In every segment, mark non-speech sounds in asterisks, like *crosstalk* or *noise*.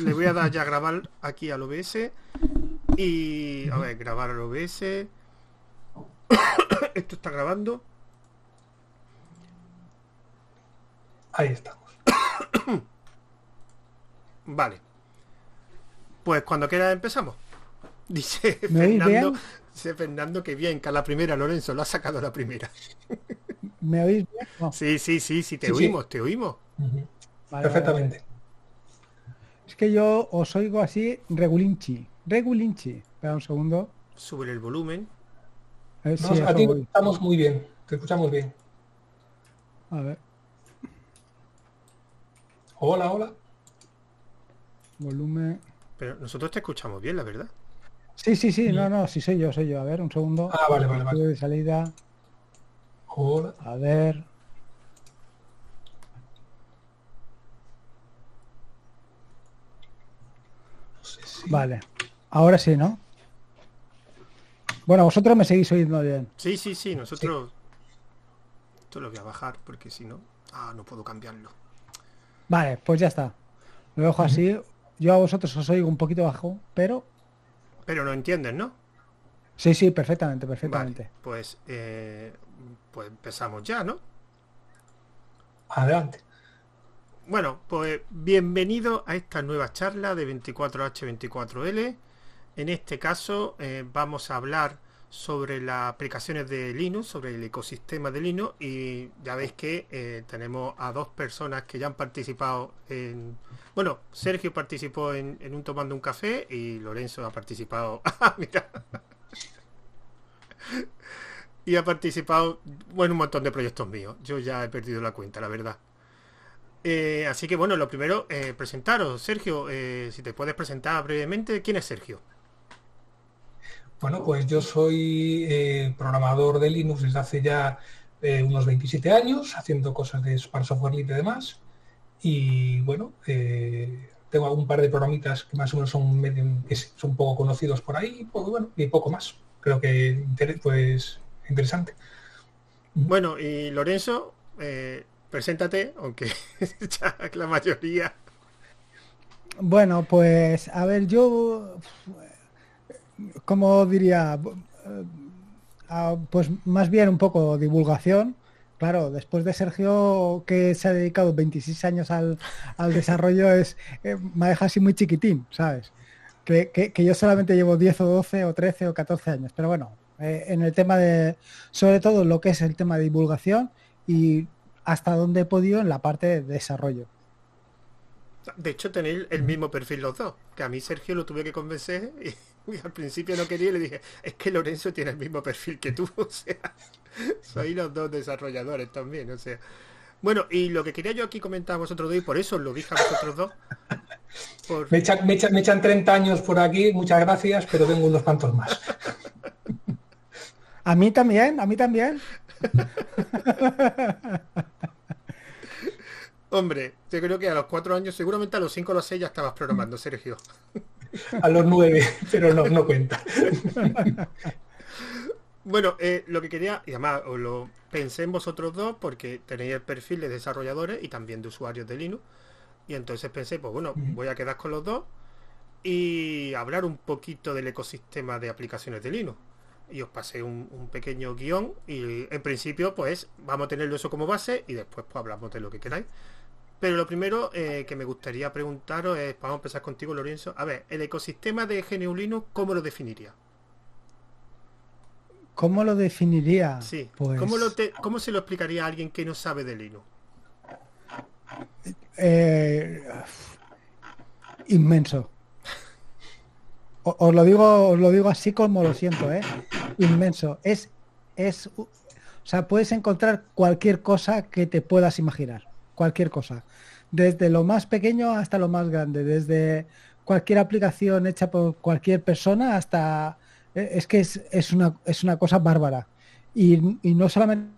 le voy a dar ya a grabar aquí al OBS. Y a ver, grabar al OBS. *coughs* Esto está grabando. Ahí estamos. *coughs* Vale. Pues cuando quiera empezamos. *laughs* Dice ¿Me oís Fernando, dice Fernando que bien, que a la primera Lorenzo lo ha sacado a la primera. ¿Me oís bien? No. Sí, sí, sí, sí, te Sí, sí. oímos, te oímos. Vale, Perfectamente. vale, vale. Es que yo os oigo así regulinchi. Regulinchi. Espera un segundo. Sube el volumen. A ver No, si a eso ti voy. estamos muy bien. Te escuchamos bien. A ver. Hola, hola. Volumen. Pero nosotros te escuchamos bien, la verdad. Sí, sí, sí. No, no. Sí soy yo, soy yo. A ver, un segundo. Ah, vale, vale, vale. De salida. Hola. A ver. Vale. Ahora sí, ¿no? Bueno, vosotros me seguís oyendo bien. Sí, sí, sí, nosotros... Esto lo voy a bajar porque si no... Ah, no puedo cambiarlo. Vale, pues ya está. Lo dejo así. Yo a vosotros os oigo un poquito bajo, pero Pero no entiendes, ¿no? sí, sí, perfectamente, Vale, perfectamente. pues, eh, pues empezamos ya, ¿no? Adelante. Bueno, pues bienvenido a esta nueva charla de 24H24L. En este caso eh, vamos a hablar sobre las aplicaciones de Linux, sobre el ecosistema de Linux y ya veis que eh, tenemos a dos personas que ya han participado en... Bueno, Sergio participó en, un tomando un café y Lorenzo ha participado... *laughs* Ah, mira. y ha participado bueno, un montón de proyectos míos. Yo ya he perdido la cuenta, la verdad. Eh, así que bueno, lo primero, eh, presentaros. Sergio, eh, si te puedes presentar brevemente, ¿quién es Sergio? Bueno, pues yo soy programador de Linux desde hace ya unos 27 años, haciendo cosas de para software libre y demás. Y bueno, tengo algún par de programitas que más o menos son, medio- que son poco conocidos por ahí, bueno, y poco más. Creo que pues interesante. Bueno, y Lorenzo, eh, preséntate, aunque *laughs* ya la mayoría. Bueno, pues a ver, yo, como diría, ah, pues más bien un poco divulgación. Claro, después de Sergio, que se ha dedicado 26 años al, al *laughs* desarrollo, es eh, me deja así muy chiquitín, ¿sabes? Que, que- que yo solamente llevo 10 o 12 o 13 o 14 años. Pero bueno, eh, en el tema de, sobre todo lo que es el tema de divulgación y hasta donde he podido en la parte de desarrollo. De hecho, tenéis el mismo perfil los dos. Que a mí Sergio lo tuve que convencer y, y al principio no quería y le dije, es que Lorenzo tiene el mismo perfil que tú. *laughs* O sea, sois los dos desarrolladores también. O sea. Bueno, y lo que quería yo aquí comentar a vosotros dos, y por eso lo dije a vosotros dos. *laughs* por- Me echan, me echan- me echan 30 años por aquí, muchas gracias, pero tengo unos cuantos más. *laughs* A mí también, a mí también. Hombre, yo creo que a los cuatro años, seguramente a los cinco o los seis ya estabas programando, Sergio. A los nueve, pero no, no cuenta. Bueno, eh, lo que quería, y además os lo pensé en vosotros dos porque tenéis el perfil de desarrolladores y también de usuarios de Linux. Y entonces pensé, pues bueno, voy a quedar con los dos y hablar un poquito del ecosistema de aplicaciones de Linux. Y os pasé un, un pequeño guion y en principio pues vamos a tenerlo eso como base y después pues hablamos de lo que queráis. Pero lo primero eh, que me gustaría preguntaros es, vamos a empezar contigo Lorenzo, a ver, el ecosistema de GNU Linux, ¿cómo lo definiría? ¿Cómo lo definiría? Sí. Pues, ¿Cómo, lo te- ¿Cómo se lo explicaría a alguien que no sabe de Linux? eh, inmenso. Os lo digo, os lo digo así como lo siento, ¿eh? Inmenso. Es, es, o sea, puedes encontrar cualquier cosa que te puedas imaginar. Cualquier cosa. Desde lo más pequeño hasta lo más grande. Desde cualquier aplicación hecha por cualquier persona hasta... eh, Es que es, es una, es una cosa bárbara. Y, y no solamente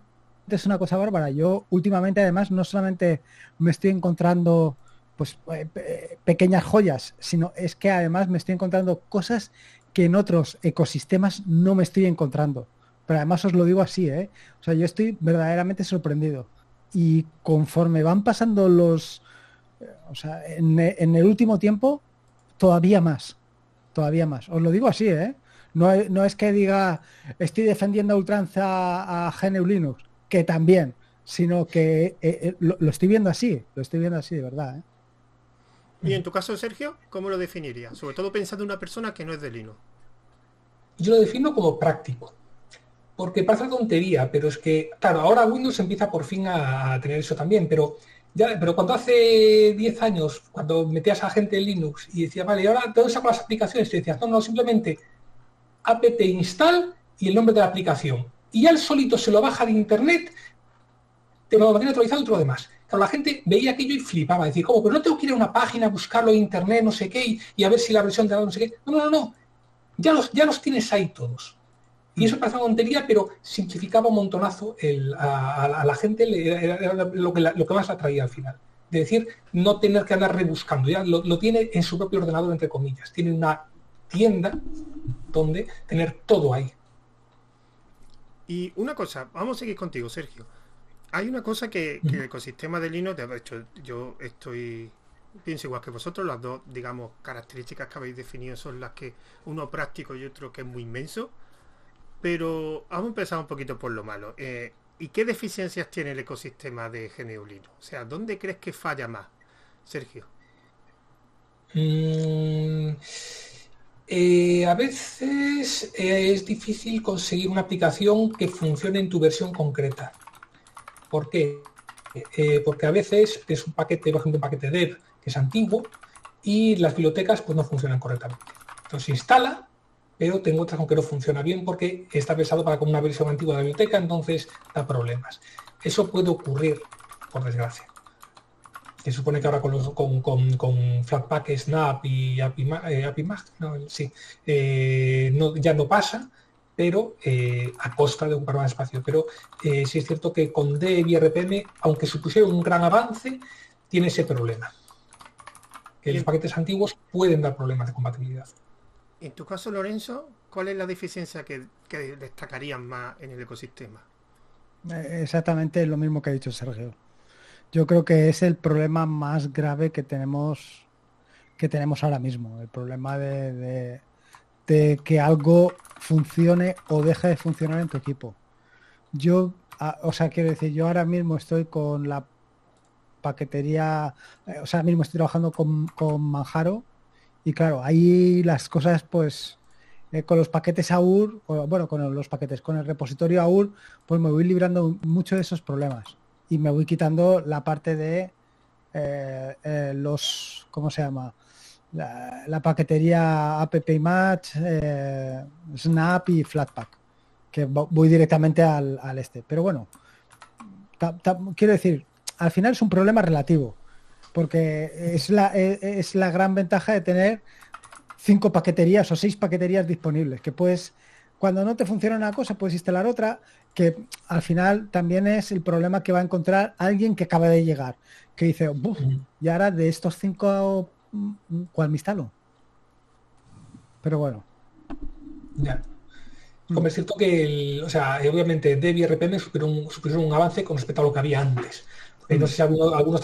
es una cosa bárbara. Yo últimamente además no solamente me estoy encontrando pues eh, pe- pequeñas joyas, sino es que además me estoy encontrando cosas que en otros ecosistemas no me estoy encontrando. Pero además os lo digo así, ¿eh? O sea, yo estoy verdaderamente sorprendido. Y conforme van pasando los o sea, en, el último tiempo, todavía más. Todavía más. Os lo digo así, ¿eh? No, es que diga, estoy defendiendo a ultranza a GNU Linux, que también, sino que eh, lo, estoy viendo así, lo estoy viendo así, de verdad. Y en tu caso, Sergio, ¿cómo lo definirías? Sobre todo pensando en una persona que no es de Linux. Yo lo defino como práctico porque pasa tontería, pero es que, claro, ahora Windows empieza por fin a, tener eso también, pero ya, pero cuando hace 10 años, cuando metías a gente en Linux y decía, vale, y ahora ¿dónde saco las aplicaciones? Y decías, no, no, simplemente apt install y el nombre de la aplicación. Y ya el solito se lo baja de internet, te lo mantiene actualizado y todo lo demás. Claro, la gente veía aquello y flipaba, decir, ¿cómo? Pero no tengo que ir a una página, buscarlo en internet, no sé qué, y, a ver si la versión de no sé qué. No, no, no, no. Ya los, ya los tienes ahí todos. Y eso parece una tontería, pero simplificaba un montonazo a, la gente, era, lo, que lo que más la atraía al final. De decir, no tener que andar rebuscando, ya lo, tiene en su propio ordenador, entre comillas. Tiene una tienda donde tener todo ahí. Y una cosa, vamos a seguir contigo, Sergio. Hay una cosa que, que el ecosistema de Linux, de hecho, yo estoy pienso igual que vosotros, las dos, digamos, características que habéis definido son las que uno práctico y otro que es muy inmenso. Pero vamos a empezar un poquito por lo malo. Eh, ¿Y qué deficiencias tiene el ecosistema de GNU Linux? O sea, ¿dónde crees que falla más, Sergio? Mm, eh, a veces eh, es difícil conseguir una aplicación que funcione en tu versión concreta. ¿Por qué? porque a veces es un paquete, por ejemplo, un paquete dev que es antiguo y las bibliotecas pues no funcionan correctamente. Entonces instala, pero tengo otras con que no funciona bien porque está pensado para como una versión antigua de la biblioteca, entonces da problemas. Eso puede ocurrir, por desgracia. Se supone que ahora con, los, con, con, Flatpak, Snap y API, eh, no, sí, eh, no, ya no pasa, pero eh, a costa de un par de espacio. Pero sí es cierto que con Dev y RPM, aunque supusiera un gran avance, tiene ese problema. Que los paquetes antiguos pueden dar problemas de compatibilidad. En tu caso, Lorenzo, ¿cuál es la deficiencia que, destacarían más en el ecosistema? Eh, exactamente lo mismo que ha dicho Sergio. Yo creo que es el problema más grave que tenemos que tenemos ahora mismo. El problema de, que algo funcione o deje de funcionar en tu equipo. Yo, ah, o sea, quiero decir, yo ahora mismo estoy con la paquetería, eh, o sea, ahora mismo estoy trabajando con Manjaro y claro, ahí las cosas, pues, eh, con los paquetes AUR, bueno, con los paquetes, con el repositorio AUR, pues me voy librando mucho de esos problemas. Y me voy quitando la parte de eh, eh, los, ¿cómo se llama? La, paquetería app match, snap y flatpak que voy directamente al, al este pero bueno quiero decir al final es un problema relativo porque es la, e, es la gran ventaja de tener cinco paqueterías o seis paqueterías disponibles, que puedes, cuando no te funciona una cosa, puedes instalar otra, que al final también es el problema que va a encontrar alguien que acaba de llegar, que dice, y ahora de estos cinco, ¿cuál me instalo? Pero bueno. Ya. Como es cierto que, o sea, obviamente Dev y RPM supieron un, avance con respecto a lo que había antes. No sé si algunos, algunos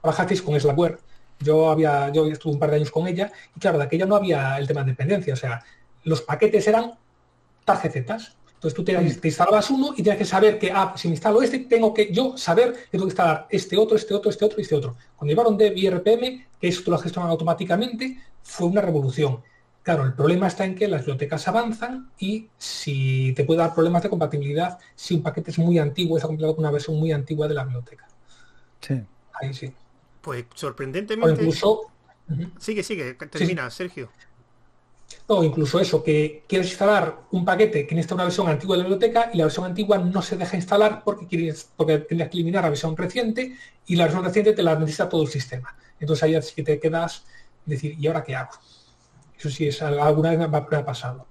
trabajasteis con Slackware. Yo había, yo estuve un par de años con ella y claro, de aquella no había el tema de dependencia, o sea, los paquetes eran tarjecetas. Entonces tú te, instalabas uno y tenías que saber que, ah, si me instalo este, tengo que yo saber que tengo que instalar este otro, este otro, este otro y este otro. Cuando llevaron Dev y RPM, que esto lo gestionan automáticamente, fue una revolución. Claro, el problema está en que las bibliotecas avanzan y si te puede dar problemas de compatibilidad si un paquete es muy antiguo, está compilado con una versión muy antigua de la biblioteca. Sí. Ahí sí. Pues sorprendentemente. incluso. Sigue, sigue, termina, Sergio. No, incluso eso, que quieres instalar un paquete que necesita una versión antigua de la biblioteca y la versión antigua no se deja instalar porque quieres, porque tendrías que eliminar la versión reciente y la versión reciente te la necesita todo el sistema. Entonces ahí sí que te quedas decir, ¿y ahora qué hago? Eso sí es alguna vez me ha pasado.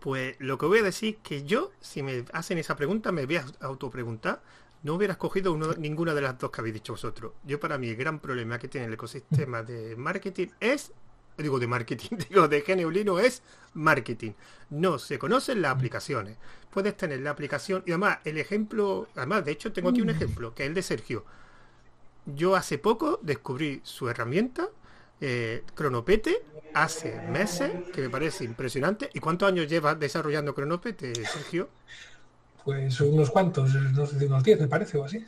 Pues lo que voy a decir que yo, si me hacen esa pregunta, me voy a autopreguntar no hubieras cogido ninguna de las dos que habéis dicho vosotros. Yo para mí el gran problema que tiene el ecosistema de marketing es, digo de marketing, *laughs* digo de GNU es marketing. No se conocen las aplicaciones. Puedes tener la aplicación y además el ejemplo, además de hecho tengo aquí un ejemplo, que es el de Sergio. yo hace poco descubrí su herramienta, eh, Cronopete, hace meses, que me parece impresionante. ¿Y cuántos años llevas desarrollando Cronopete, Sergio? Pues unos cuantos, no sé, unos 10 me parece o así.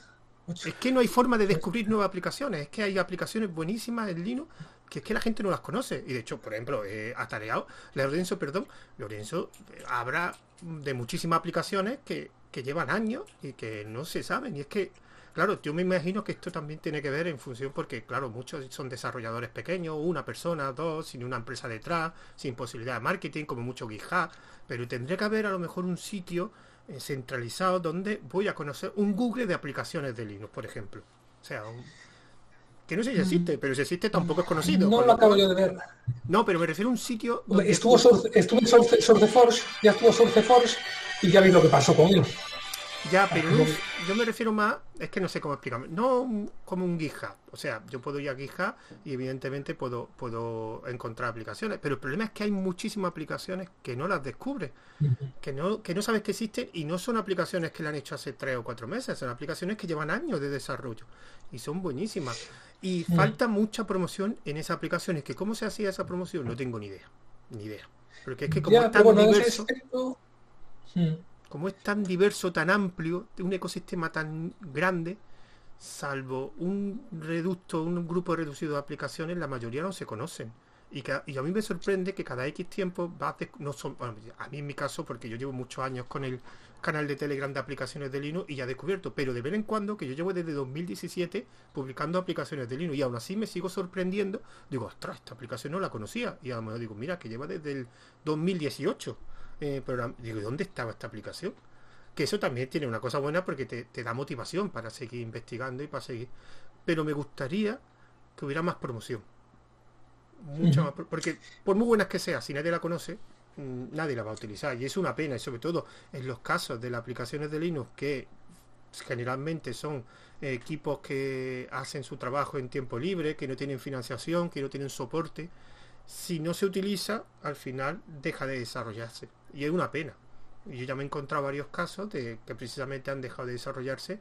Es que no hay forma de descubrir nuevas aplicaciones, es que hay aplicaciones buenísimas en Linux que es que la gente no las conoce. Y de hecho, por ejemplo, eh, atareado, Lorenzo, perdón, Lorenzo eh, habrá de muchísimas aplicaciones que, que llevan años y que no se saben. Y es que Claro, yo me imagino que esto también tiene que ver en función porque, claro, muchos son desarrolladores pequeños, una persona, dos, sin una empresa detrás, sin posibilidad de marketing, como mucho GitHub, pero tendría que haber a lo mejor un sitio centralizado donde voy a conocer un Google de aplicaciones de Linux, por ejemplo. O sea, que no sé si mm. existe, pero si existe tampoco es conocido. No lo acabo yo de ver. No, pero me refiero a un sitio. Estuvo, estuvo en SourceForge, ya estuvo SourceForge y ya vi lo que pasó con él. Ya, pero yo me refiero más, es que no sé cómo explicarme, no como un GitHub. O sea, yo puedo ir a GitHub y evidentemente puedo, puedo encontrar aplicaciones, pero el problema es que hay muchísimas aplicaciones que no las descubres, que no, que no sabes que existen y no son aplicaciones que le han hecho hace tres o cuatro meses, son aplicaciones que llevan años de desarrollo y son buenísimas. Y falta mucha promoción en esas aplicaciones, que cómo se hacía esa promoción, no tengo ni idea, ni idea. Porque es que como tan diverso como es tan diverso, tan amplio, un ecosistema tan grande, salvo un reducto, un grupo reducido de aplicaciones, la mayoría no se conocen. Y, a mí me sorprende que cada X tiempo va no son, a mí en mi caso, porque yo llevo muchos años con el canal de Telegram de aplicaciones de Linux y ya he descubierto, pero de vez en cuando, que yo llevo desde 2017 publicando aplicaciones de Linux y aún así me sigo sorprendiendo, digo, ostras, esta aplicación no la conocía. Y a lo mejor digo, mira, que lleva desde el 2018 eh, Digo, ¿dónde estaba esta aplicación? Que eso también tiene una cosa buena porque te, da motivación para seguir investigando y para seguir. Pero me gustaría que hubiera más promoción. Mucha más, porque por muy buenas que sea, si nadie la conoce, mm, nadie la va a utilizar. Y es una pena, y sobre todo en los casos de las aplicaciones de Linux que generalmente son equipos que hacen su trabajo en tiempo libre, que no tienen financiación, que no tienen soporte. Si no se utiliza, al final deja de desarrollarse. Y es una pena. Yo ya me he encontrado varios casos de que precisamente han dejado de desarrollarse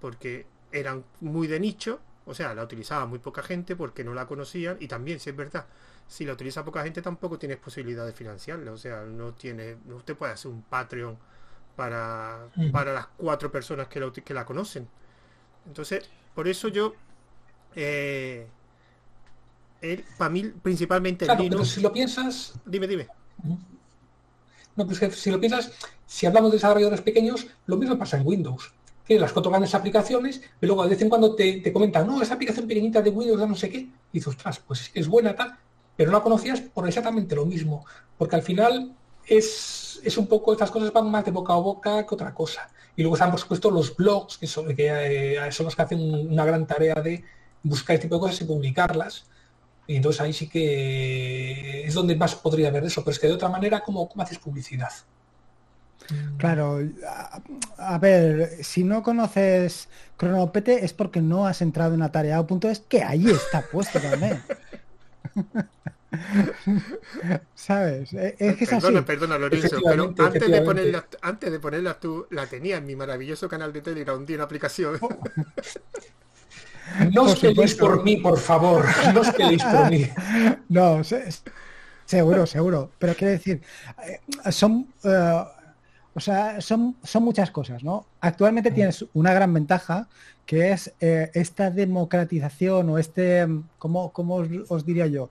porque eran muy de nicho, o sea, la utilizaba muy poca gente porque no la conocían y también, si es verdad, si la utiliza poca gente tampoco tienes posibilidad de financiarla, o sea, no tiene, usted puede hacer un Patreon para, mm. para las cuatro personas que la, que la conocen. Entonces, por eso yo, eh, para mí, principalmente claro, si lo piensas... Dime, dime. No, pues si lo piensas, si hablamos de desarrolladores pequeños, lo mismo pasa en Windows. Que las cuatro grandes aplicaciones, y luego de vez en cuando te, comentan, no, esa aplicación pequeñita de Windows no sé qué, y dices, ostras, pues es buena tal, pero no la conocías por exactamente lo mismo. Porque al final es, es un poco, estas cosas van más de boca a boca que otra cosa. Y luego están, por supuesto, los blogs, que son, que, eh, son los que hacen una gran tarea de buscar este tipo de cosas y publicarlas. Y entonces ahí sí que es donde más podría haber eso, pero es que de otra manera, ¿cómo, haces publicidad? Claro, a, ver, si no conoces Cronopete es porque no has entrado en Atareado. Punto es que ahí está puesto también. *laughs* ¿Sabes? E, es que perdona, perdona, Lorenzo, pero antes de, ponerla, antes de ponerla tú, la tenía en mi maravilloso canal de Telegram, un día una aplicación. *laughs* No os peleéis por mí, por favor. No os peleéis por mí. *laughs* No, seguro, seguro. Pero quiero decir, eh, son, eh, o sea, son, son muchas cosas, ¿no? Actualmente tienes una gran ventaja que es eh, esta democratización o este, ¿cómo, cómo os, diría yo?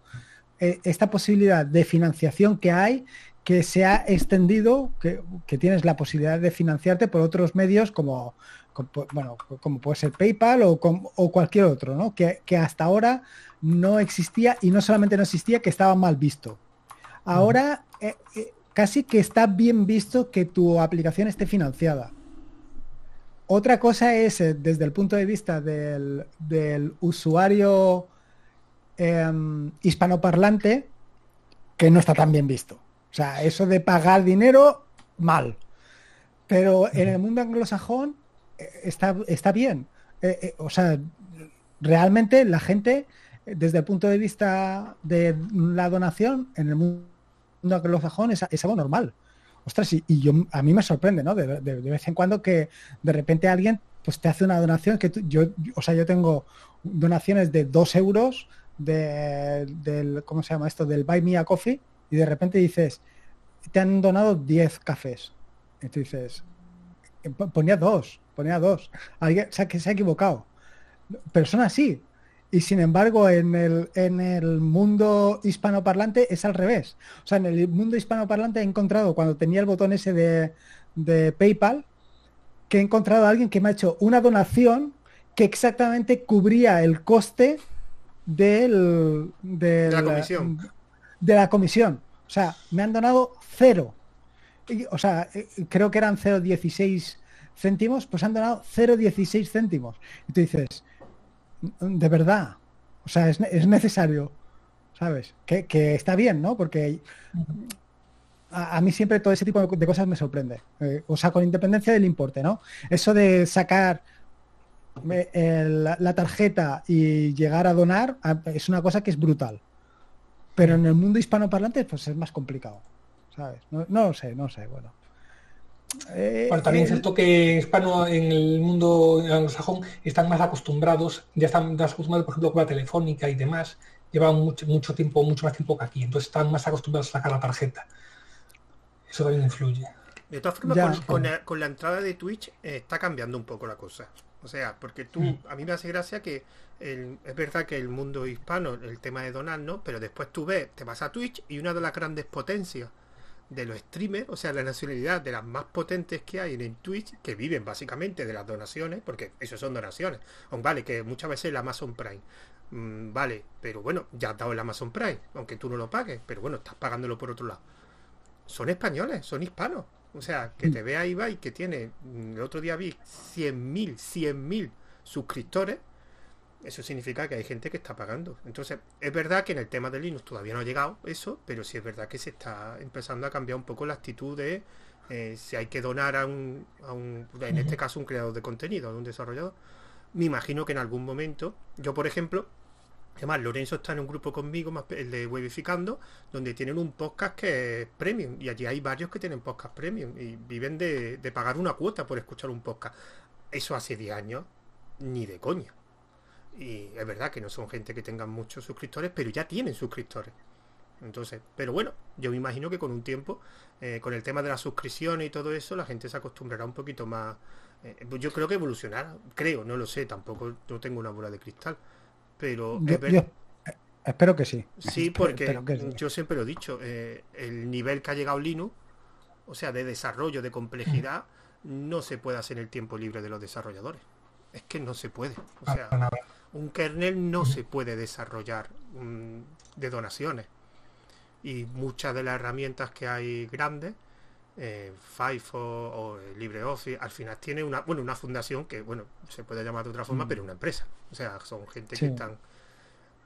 esta posibilidad de financiación que hay que se ha extendido, que, que, tienes la posibilidad de financiarte por otros medios como, bueno, como puede ser PayPal o, o cualquier otro, ¿no? Que, hasta ahora no existía y no solamente no existía, que estaba mal visto. Ahora eh, eh, casi que está bien visto que tu aplicación esté financiada. Otra cosa es, eh, desde el punto de vista del, usuario em, hispanoparlante, que no está tan bien visto. O sea, eso de pagar dinero, mal. Pero en el mundo anglosajón está, está bien. Eh, eh, o sea, realmente la gente, desde el punto de vista de la donación, en el mundo anglosajón es, es normal. Ostras, y, yo a mí me sorprende, ¿no? De, vez en cuando que de repente alguien pues te hace una donación que yo, o sea, yo tengo donaciones de 2 euros de, del, ¿cómo se llama esto? Del Buy Me a Coffee y de repente dices, te han donado 10 cafés. Y tú dices, eh, ponía dos, ponía dos. Alguien se ha, se ha equivocado. Pero son así. Y sin embargo, en el, en el mundo hispanoparlante es al revés. O sea, en el mundo hispanoparlante he encontrado, cuando tenía el botón ese de, de PayPal, que he encontrado a alguien que me ha hecho una donación que exactamente cubría el coste del, de la comisión. De la comisión. O sea, me han donado cero. o sea, eh, creo que eran 0,16 céntimos, pues han donado 0,16 céntimos. Y tú dices, de verdad, o sea, es, necesario, ¿sabes? Que, está bien, ¿no? Porque a, mí siempre todo ese tipo de, cosas me sorprende. Eh, o sea, con independencia del importe, ¿no? Eso de sacar la tarjeta y llegar a donar es una cosa que es brutal. Pero en el mundo hispanoparlante pues es más complicado. ¿Sabes? No, lo sé, no sé, bueno. Eh, también es cierto que hispano en el mundo anglosajón están más acostumbrados, ya están más acostumbrados, por ejemplo, con la telefónica y demás, llevan mucho, mucho tiempo, mucho más tiempo que aquí, entonces están más acostumbrados a sacar la tarjeta. Eso también influye. De todas formas, con, la, entrada de Twitch eh, está cambiando un poco la cosa. O sea, porque tú, mm. a mí me hace gracia que es verdad que el mundo hispano, el tema de donar, ¿no? Pero después tú ves, te vas a Twitch y una de las grandes potencias de los streamers, o sea, la nacionalidad de las más potentes que hay en Twitch, que viven básicamente de las donaciones, porque eso son donaciones. Aunque vale, que muchas veces el Amazon Prime, mm, vale, pero bueno, ya has dado el Amazon Prime, aunque tú no lo pagues, pero bueno, estás pagándolo por otro lado. Son españoles, son hispanos. O sea, que te mm. vea Ibai que tiene, mm, el otro día vi 100.000, 100.000 suscriptores eso significa que hay gente que está pagando. Entonces, es verdad que en el tema de Linux todavía no ha llegado eso, pero sí es verdad que se está empezando a cambiar un poco la actitud de eh, si hay que donar a un, a un, en este caso, un creador de contenido, a un desarrollador. Me imagino que en algún momento, yo por ejemplo, además Lorenzo está en un grupo conmigo, más el de Webificando, donde tienen un podcast que es premium, y allí hay varios que tienen podcast premium y viven de, de pagar una cuota por escuchar un podcast. Eso hace 10 años, ni de coña. Y es verdad que no son gente que tengan muchos suscriptores, pero ya tienen suscriptores. Entonces, pero bueno, yo me imagino que con un tiempo, eh, con el tema de la suscripción y todo eso, la gente se acostumbrará un poquito más. Eh, pues yo creo que evolucionará, creo, no lo sé, tampoco no tengo una bola de cristal. Pero espero que sí. Sí, *laughs* porque yo siempre lo he dicho, eh, el nivel que ha llegado Linux, o sea, de desarrollo, de complejidad, no se puede hacer en el tiempo libre de los desarrolladores. Es que no se puede. O sea, un kernel no se puede desarrollar mm, de donaciones. Y muchas de las herramientas que hay grandes, eh, Firefox o LibreOffice, al final tiene una, bueno, una fundación que, bueno, se puede llamar de otra forma, mm. pero una empresa. O sea, son gente que están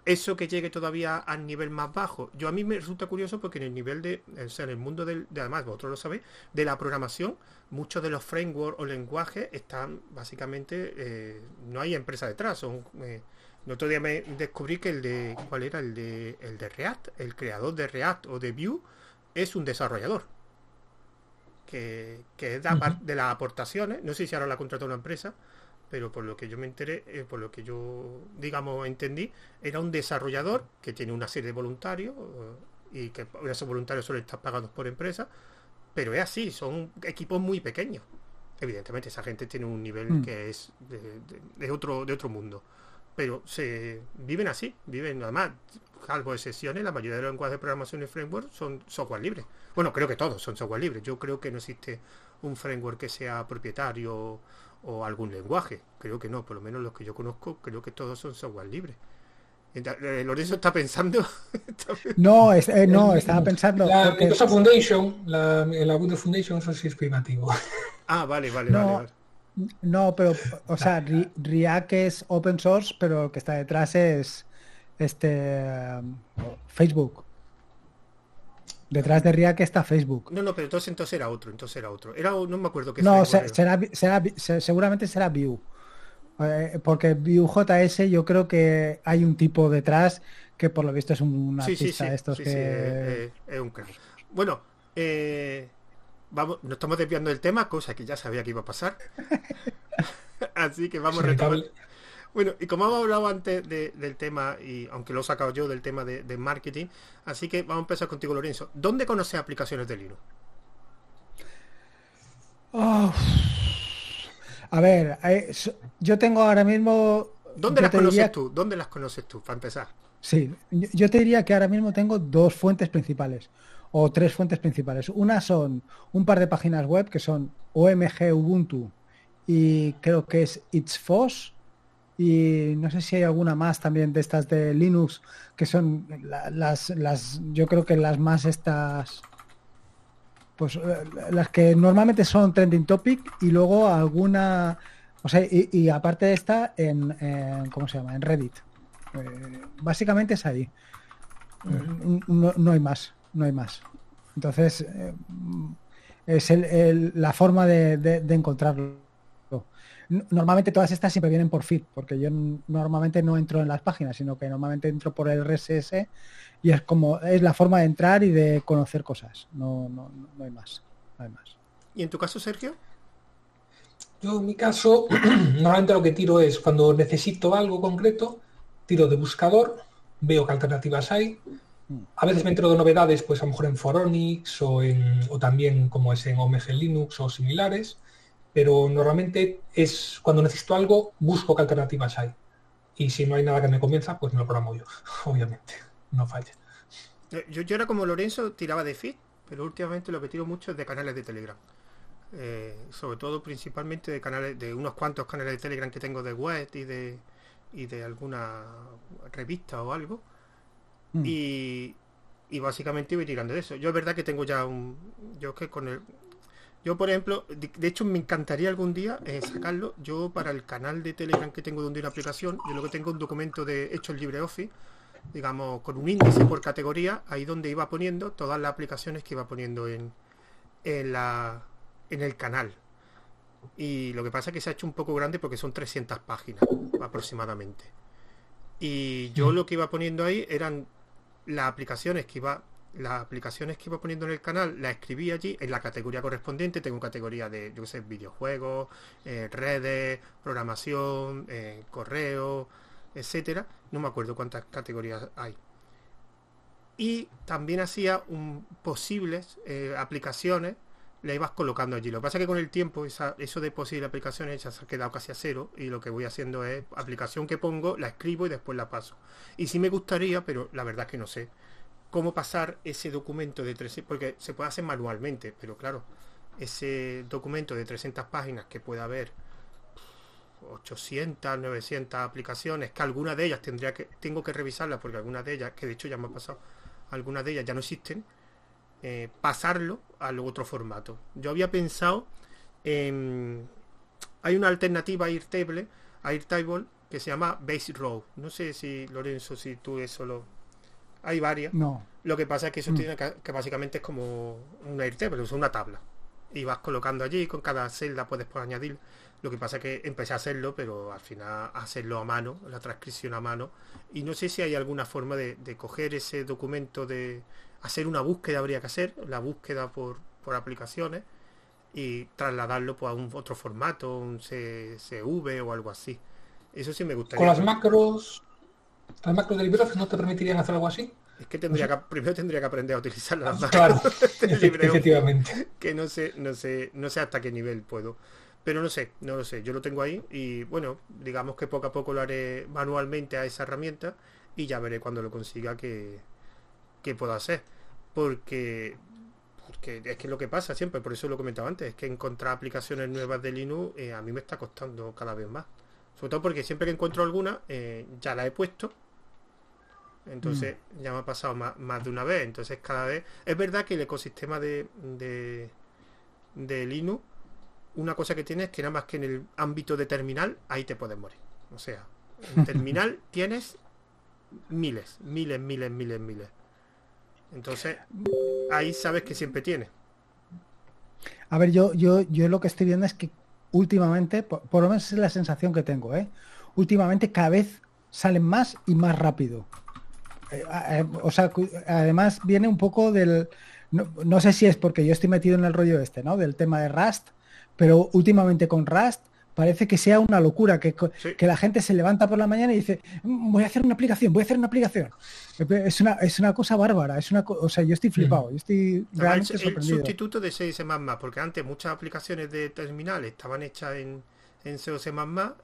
eso que llegue todavía al nivel más bajo. Yo a mí me resulta curioso porque en el nivel de, o sea, en el mundo del, de, además vosotros lo sabéis, de la programación, muchos de los frameworks o lenguajes están básicamente, eh, no hay empresa detrás. Son, eh, el otro día me descubrí que el de, ¿cuál era? El de, el de React, el creador de React o de Vue es un desarrollador. Que, que es de, de las aportaciones, no sé si ahora la contrató una empresa, pero por lo que yo me enteré, eh, por lo que yo, digamos, entendí, era un desarrollador que tiene una serie de voluntarios eh, y que esos voluntarios suelen estar pagados por empresas, pero es así, son equipos muy pequeños. Evidentemente, esa gente tiene un nivel mm. que es de, otro, de otro mundo, pero se viven así, viven además, salvo excepciones, la mayoría de los lenguajes de programación y framework son software libre. Bueno, creo que todos son software libre. Yo creo que no existe un framework que sea propietario o algún lenguaje. Creo que no, por lo menos los que yo conozco, creo que todos son software libre. Eh, Lorenzo está pensando. *laughs* no, eh, no, estaba pensando. La Foundation, la, la Windows Foundation, eso sí es privativo. *laughs* Ah, vale, vale, no, vale, No, pero, o sea, React es open source, pero lo que está detrás es este Facebook. Detrás de React está Facebook. No, no, pero entonces, entonces era otro, entonces era otro. Era, no me acuerdo qué No, será, seguramente será Vue. Eh, porque Vue.js yo creo que hay un tipo detrás que por lo visto es un, artista de estos que... es un Bueno, eh, vamos, nos estamos desviando del tema, cosa que ya sabía que iba a pasar. *laughs* Así que vamos a retomar. Bueno, y como hemos hablado antes del tema, y aunque lo he sacado yo del tema de, marketing, así que vamos a empezar contigo, Lorenzo. ¿Dónde conoces aplicaciones de Linux? a ver, eh, yo tengo ahora mismo... ¿Dónde las conoces tú? ¿Dónde las conoces tú, para empezar? Sí, yo te diría que ahora mismo tengo dos fuentes principales o tres fuentes principales. Una son un par de páginas web que son OMG Ubuntu y creo que es It's FOSS y no sé si hay alguna más también de estas de Linux que son las, las yo creo que las más estas pues eh, las que normalmente son trending topic y luego alguna o sea y, aparte de esta en, cómo se llama en Reddit. Eh, básicamente es ahí. No, hay más no hay más. Entonces eh, es la forma de encontrarlo Normalmente todas estas siempre vienen por feed, porque yo normalmente no entro en las páginas, sino que normalmente entro por el RSS y es como es la forma de entrar y de conocer cosas. No, no, no hay más. No hay más. ¿Y en tu caso, Sergio? Yo en mi caso, *clears throat* normalmente lo que tiro es cuando necesito algo concreto, tiro de buscador, veo qué alternativas hay. A veces me entro de novedades, pues a lo mejor en Foronix o, en, o también como es en OMG Linux o similares pero normalmente es cuando necesito algo, busco qué alternativas hay. Y si no hay nada que me convenza, pues me lo programo yo, *laughs* obviamente, no falla. Yo, yo era como Lorenzo, tiraba de feed, pero últimamente lo que tiro mucho es de canales de Telegram. Eh, sobre todo principalmente de canales de unos cuantos canales de Telegram que tengo de web y de y de alguna revista o algo mm. y, y básicamente voy tirando de eso yo es verdad que tengo ya un yo que con el yo, por ejemplo, de, hecho me encantaría algún día eh, sacarlo. Yo para el canal de Telegram que tengo donde una aplicación, yo lo que tengo un documento de hecho el LibreOffice, digamos, con un índice por categoría, ahí donde iba poniendo todas las aplicaciones que iba poniendo en, en, la, en el canal. Y lo que pasa es que se ha hecho un poco grande porque son 300 páginas aproximadamente. Y yo mm. lo que iba poniendo ahí eran las aplicaciones que iba las aplicaciones que iba poniendo en el canal las escribí allí en la categoría correspondiente. Tengo categoría de, yo sé, videojuegos, eh, redes, programación, eh, correo, etcétera. No me acuerdo cuántas categorías hay. Y también hacía posibles eh, aplicaciones, le ibas colocando allí. Lo que pasa es que con el tiempo eso de posibles aplicaciones ya se ha quedado casi a cero y lo que voy haciendo es aplicación que pongo, la escribo y después la paso. Y sí me gustaría, pero la verdad es que no sé cómo pasar ese documento de 300, porque se puede hacer manualmente, pero claro, ese documento de 300 páginas que puede haber 800, 900 aplicaciones, que algunas de ellas tendría que, tengo que revisarlas porque algunas de ellas, que de hecho ya me ha pasado, algunas de ellas ya no existen, eh, pasarlo al otro formato. Yo había pensado en, hay una alternativa a Airtable, a Airtable que se llama Base Row. No sé si Lorenzo, si tú eso lo, hay varias. No. Lo que pasa es que eso mm. tiene que, básicamente es como un Airtable, es una tabla. Y vas colocando allí, con cada celda puedes por añadir. Lo que pasa es que empecé a hacerlo, pero al final hacerlo a mano, la transcripción a mano. Y no sé si hay alguna forma de, coger ese documento, de hacer una búsqueda, habría que hacer, la búsqueda por, por aplicaciones y trasladarlo pues, a un otro formato, un CSV o algo así. Eso sí me gustaría. Con las macros ¿Las macros de LibreOffice no te permitirían hacer algo así? Es que tendría que, primero tendría que aprender a utilizar las macros claro, efectivamente. Que no sé, no sé, no sé hasta qué nivel puedo. Pero no sé, no lo sé. Yo lo tengo ahí y bueno, digamos que poco a poco lo haré manualmente a esa herramienta y ya veré cuando lo consiga que, que puedo hacer. Porque, porque es que lo que pasa siempre, por eso lo comentaba antes, es que encontrar aplicaciones nuevas de Linux eh, a mí me está costando cada vez más. Sobre todo porque siempre que encuentro alguna, eh, ya la he puesto entonces mm. ya me ha pasado más, de una vez. Entonces cada vez... Es verdad que el ecosistema de, de, Linux, una cosa que tiene es que nada más que en el ámbito de terminal, ahí te puedes morir. O sea, en terminal *laughs* tienes miles, miles, miles, miles, miles. Entonces, ahí sabes que siempre tienes. A ver, yo, yo, yo lo que estoy viendo es que últimamente, por, lo menos es la sensación que tengo, ¿eh? Últimamente cada vez salen más y más rápido. Eh, o sea, además viene un poco del, no, sé si es porque yo estoy metido en el rollo este, ¿no? Del tema de Rust, pero últimamente con Rust parece que sea una locura, que, que la gente se levanta por la mañana y dice, mm, voy a hacer una aplicación, voy a hacer una aplicación. Es una, es una cosa bárbara, es una o sea, yo estoy flipado, yo estoy realmente el, sorprendido. El sustituto de CSS++, porque antes muchas aplicaciones de terminal estaban hechas en, en CSS++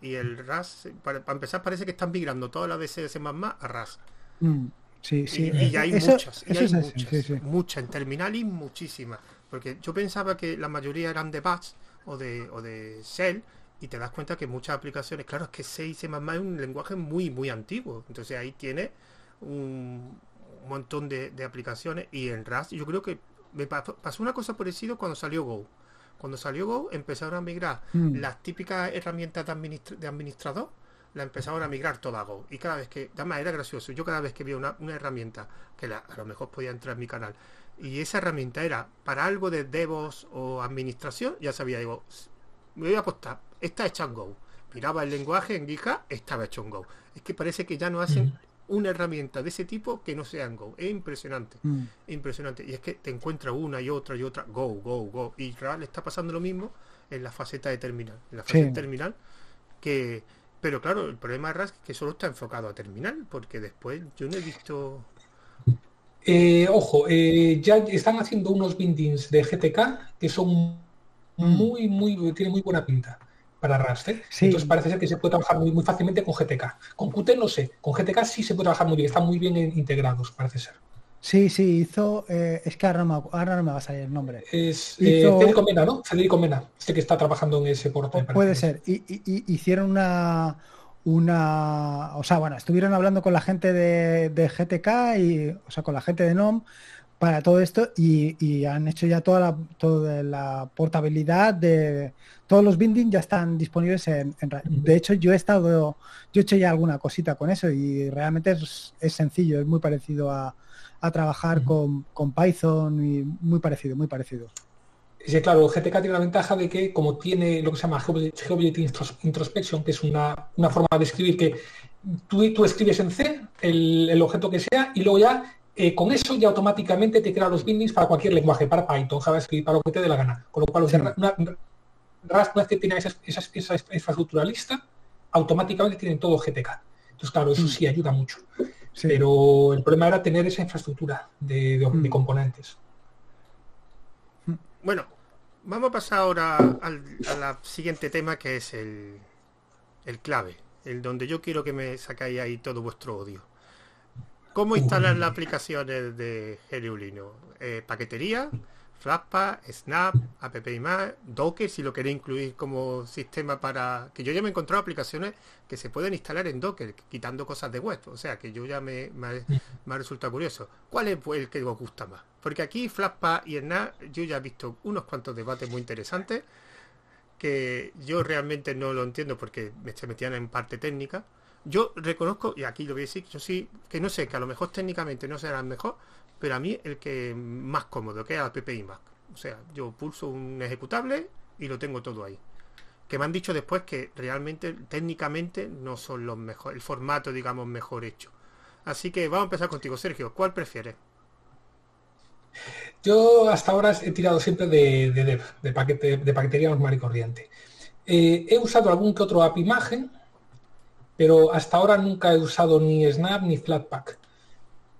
y el RAS, para, empezar parece que están migrando todas las de CSS++ a RAS. Mm, sí, sí. Y, hay muchas, y hay muchas, muchas, en terminal y muchísimas. Porque yo pensaba que la mayoría eran de Bash o de, o de Shell y te das cuenta que muchas aplicaciones, claro, es que C y C++ es un lenguaje muy, muy antiguo. Entonces ahí tiene un montón de, aplicaciones y en Rust yo creo que me pasó, una cosa parecida cuando salió Go. Cuando salió Go empezaron a migrar mm. las típicas herramientas de, administrador, la empezaron a migrar toda a Go. Y cada vez que, además era gracioso, yo cada vez que vi una, herramienta que a lo mejor podía entrar en mi canal, y esa herramienta era para algo de DevOps o administración, ya sabía, digo, me voy a apostar, está hecha en Go. Miraba el lenguaje en GitHub, estaba hecho en Go. Es que parece que ya no hacen mm. una herramienta de ese tipo que no sea en Go. Es impresionante, mm. impresionante. Y es que te encuentras una y otra y otra, Go, Go, Go. Y real está pasando lo mismo en la faceta de terminal. En la faceta de terminal, que... Pero claro, el problema de Rask es que solo está enfocado a terminal, porque después yo no he visto eh, ojo, eh, ya están haciendo unos bindings de GTK que son. Muy, muy, tienen muy buena pinta para Rust. ¿eh? Entonces parece ser que se puede trabajar muy, muy fácilmente con GTK. Con Qt no sé, con GTK sí se puede trabajar muy bien, están muy bien integrados, parece ser. Sí, sí, hizo, es que ahora no, me, va a salir el nombre. Es Federico Mena, ¿no? Federico Mena, este que está trabajando en ese portal. Puede ser. y, hicieron una, una, o sea, bueno, estuvieron hablando con la gente de, GTK y, o sea, con la gente de NOM para todo esto y, han hecho ya toda la, toda la portabilidad de todos los bindings ya están disponibles en, de hecho yo he estado yo he hecho ya alguna cosita con eso y realmente es, sencillo es muy parecido a, trabajar con, con, Python y muy parecido muy parecido. Sí, claro, GTK tiene la ventaja de que como tiene lo que se llama Geoblade Introspection, que es una, forma de escribir que tú, tú escribes en C el, objeto que sea y luego ya eh, con eso ya automáticamente te crea los bindings para cualquier lenguaje, para Python, JavaScript, para lo que te dé la gana. Con lo cual, una, Rust, una que tiene esa, infraestructura lista, automáticamente tienen todo GTK. Entonces, claro, eso sí ayuda mucho. Pero el problema era tener esa infraestructura de, de mm. componentes. Bueno, Vamos a pasar ahora al, siguiente tema que es el, el clave, el donde yo quiero que me sacáis ahí todo vuestro odio. ¿Cómo instalar las aplicaciones de Geliulino? Eh, paquetería, Flatpak, Snap, App Docker, si lo queréis incluir como sistema para... Que yo ya me he encontrado aplicaciones que se pueden instalar en Docker, quitando cosas de web. O sea, que yo ya me, me, ha resultado curioso. ¿Cuál es el que os gusta más? Porque aquí Flatpak y Snap, yo ya he visto unos cuantos debates muy interesantes que yo realmente no lo entiendo porque me se metían en parte técnica. Yo reconozco, y aquí lo voy a decir, yo sí, que no sé, que a lo mejor técnicamente no será el mejor, pero a mí el que más cómodo, que es app Mac. O sea, yo pulso un ejecutable y lo tengo todo ahí. Que me han dicho después que realmente técnicamente no son los mejores, el formato digamos mejor hecho. Así que vamos a empezar contigo, Sergio. ¿Cuál prefieres? Yo hasta ahora he tirado siempre de, de, de, paquete, de paquetería normal y corriente. Eh, he usado algún que otro app imagen, pero hasta ahora nunca he usado ni Snap ni Flatpak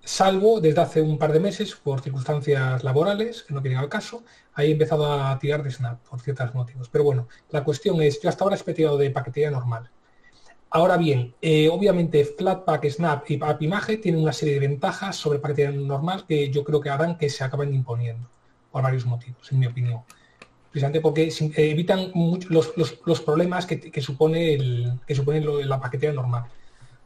salvo desde hace un par de meses por circunstancias laborales, que no vienen al caso, ahí he empezado a tirar de Snap por ciertos motivos. Pero bueno, la cuestión es, yo hasta ahora he tirado de paquetería normal. Ahora bien, eh, obviamente Flatpak, Snap y AppImage tienen una serie de ventajas sobre paquetería normal que yo creo que harán que se acaben imponiendo, por varios motivos, en mi opinión. Precisamente porque evitan los, problemas que, supone, el, que supone la paquetería normal.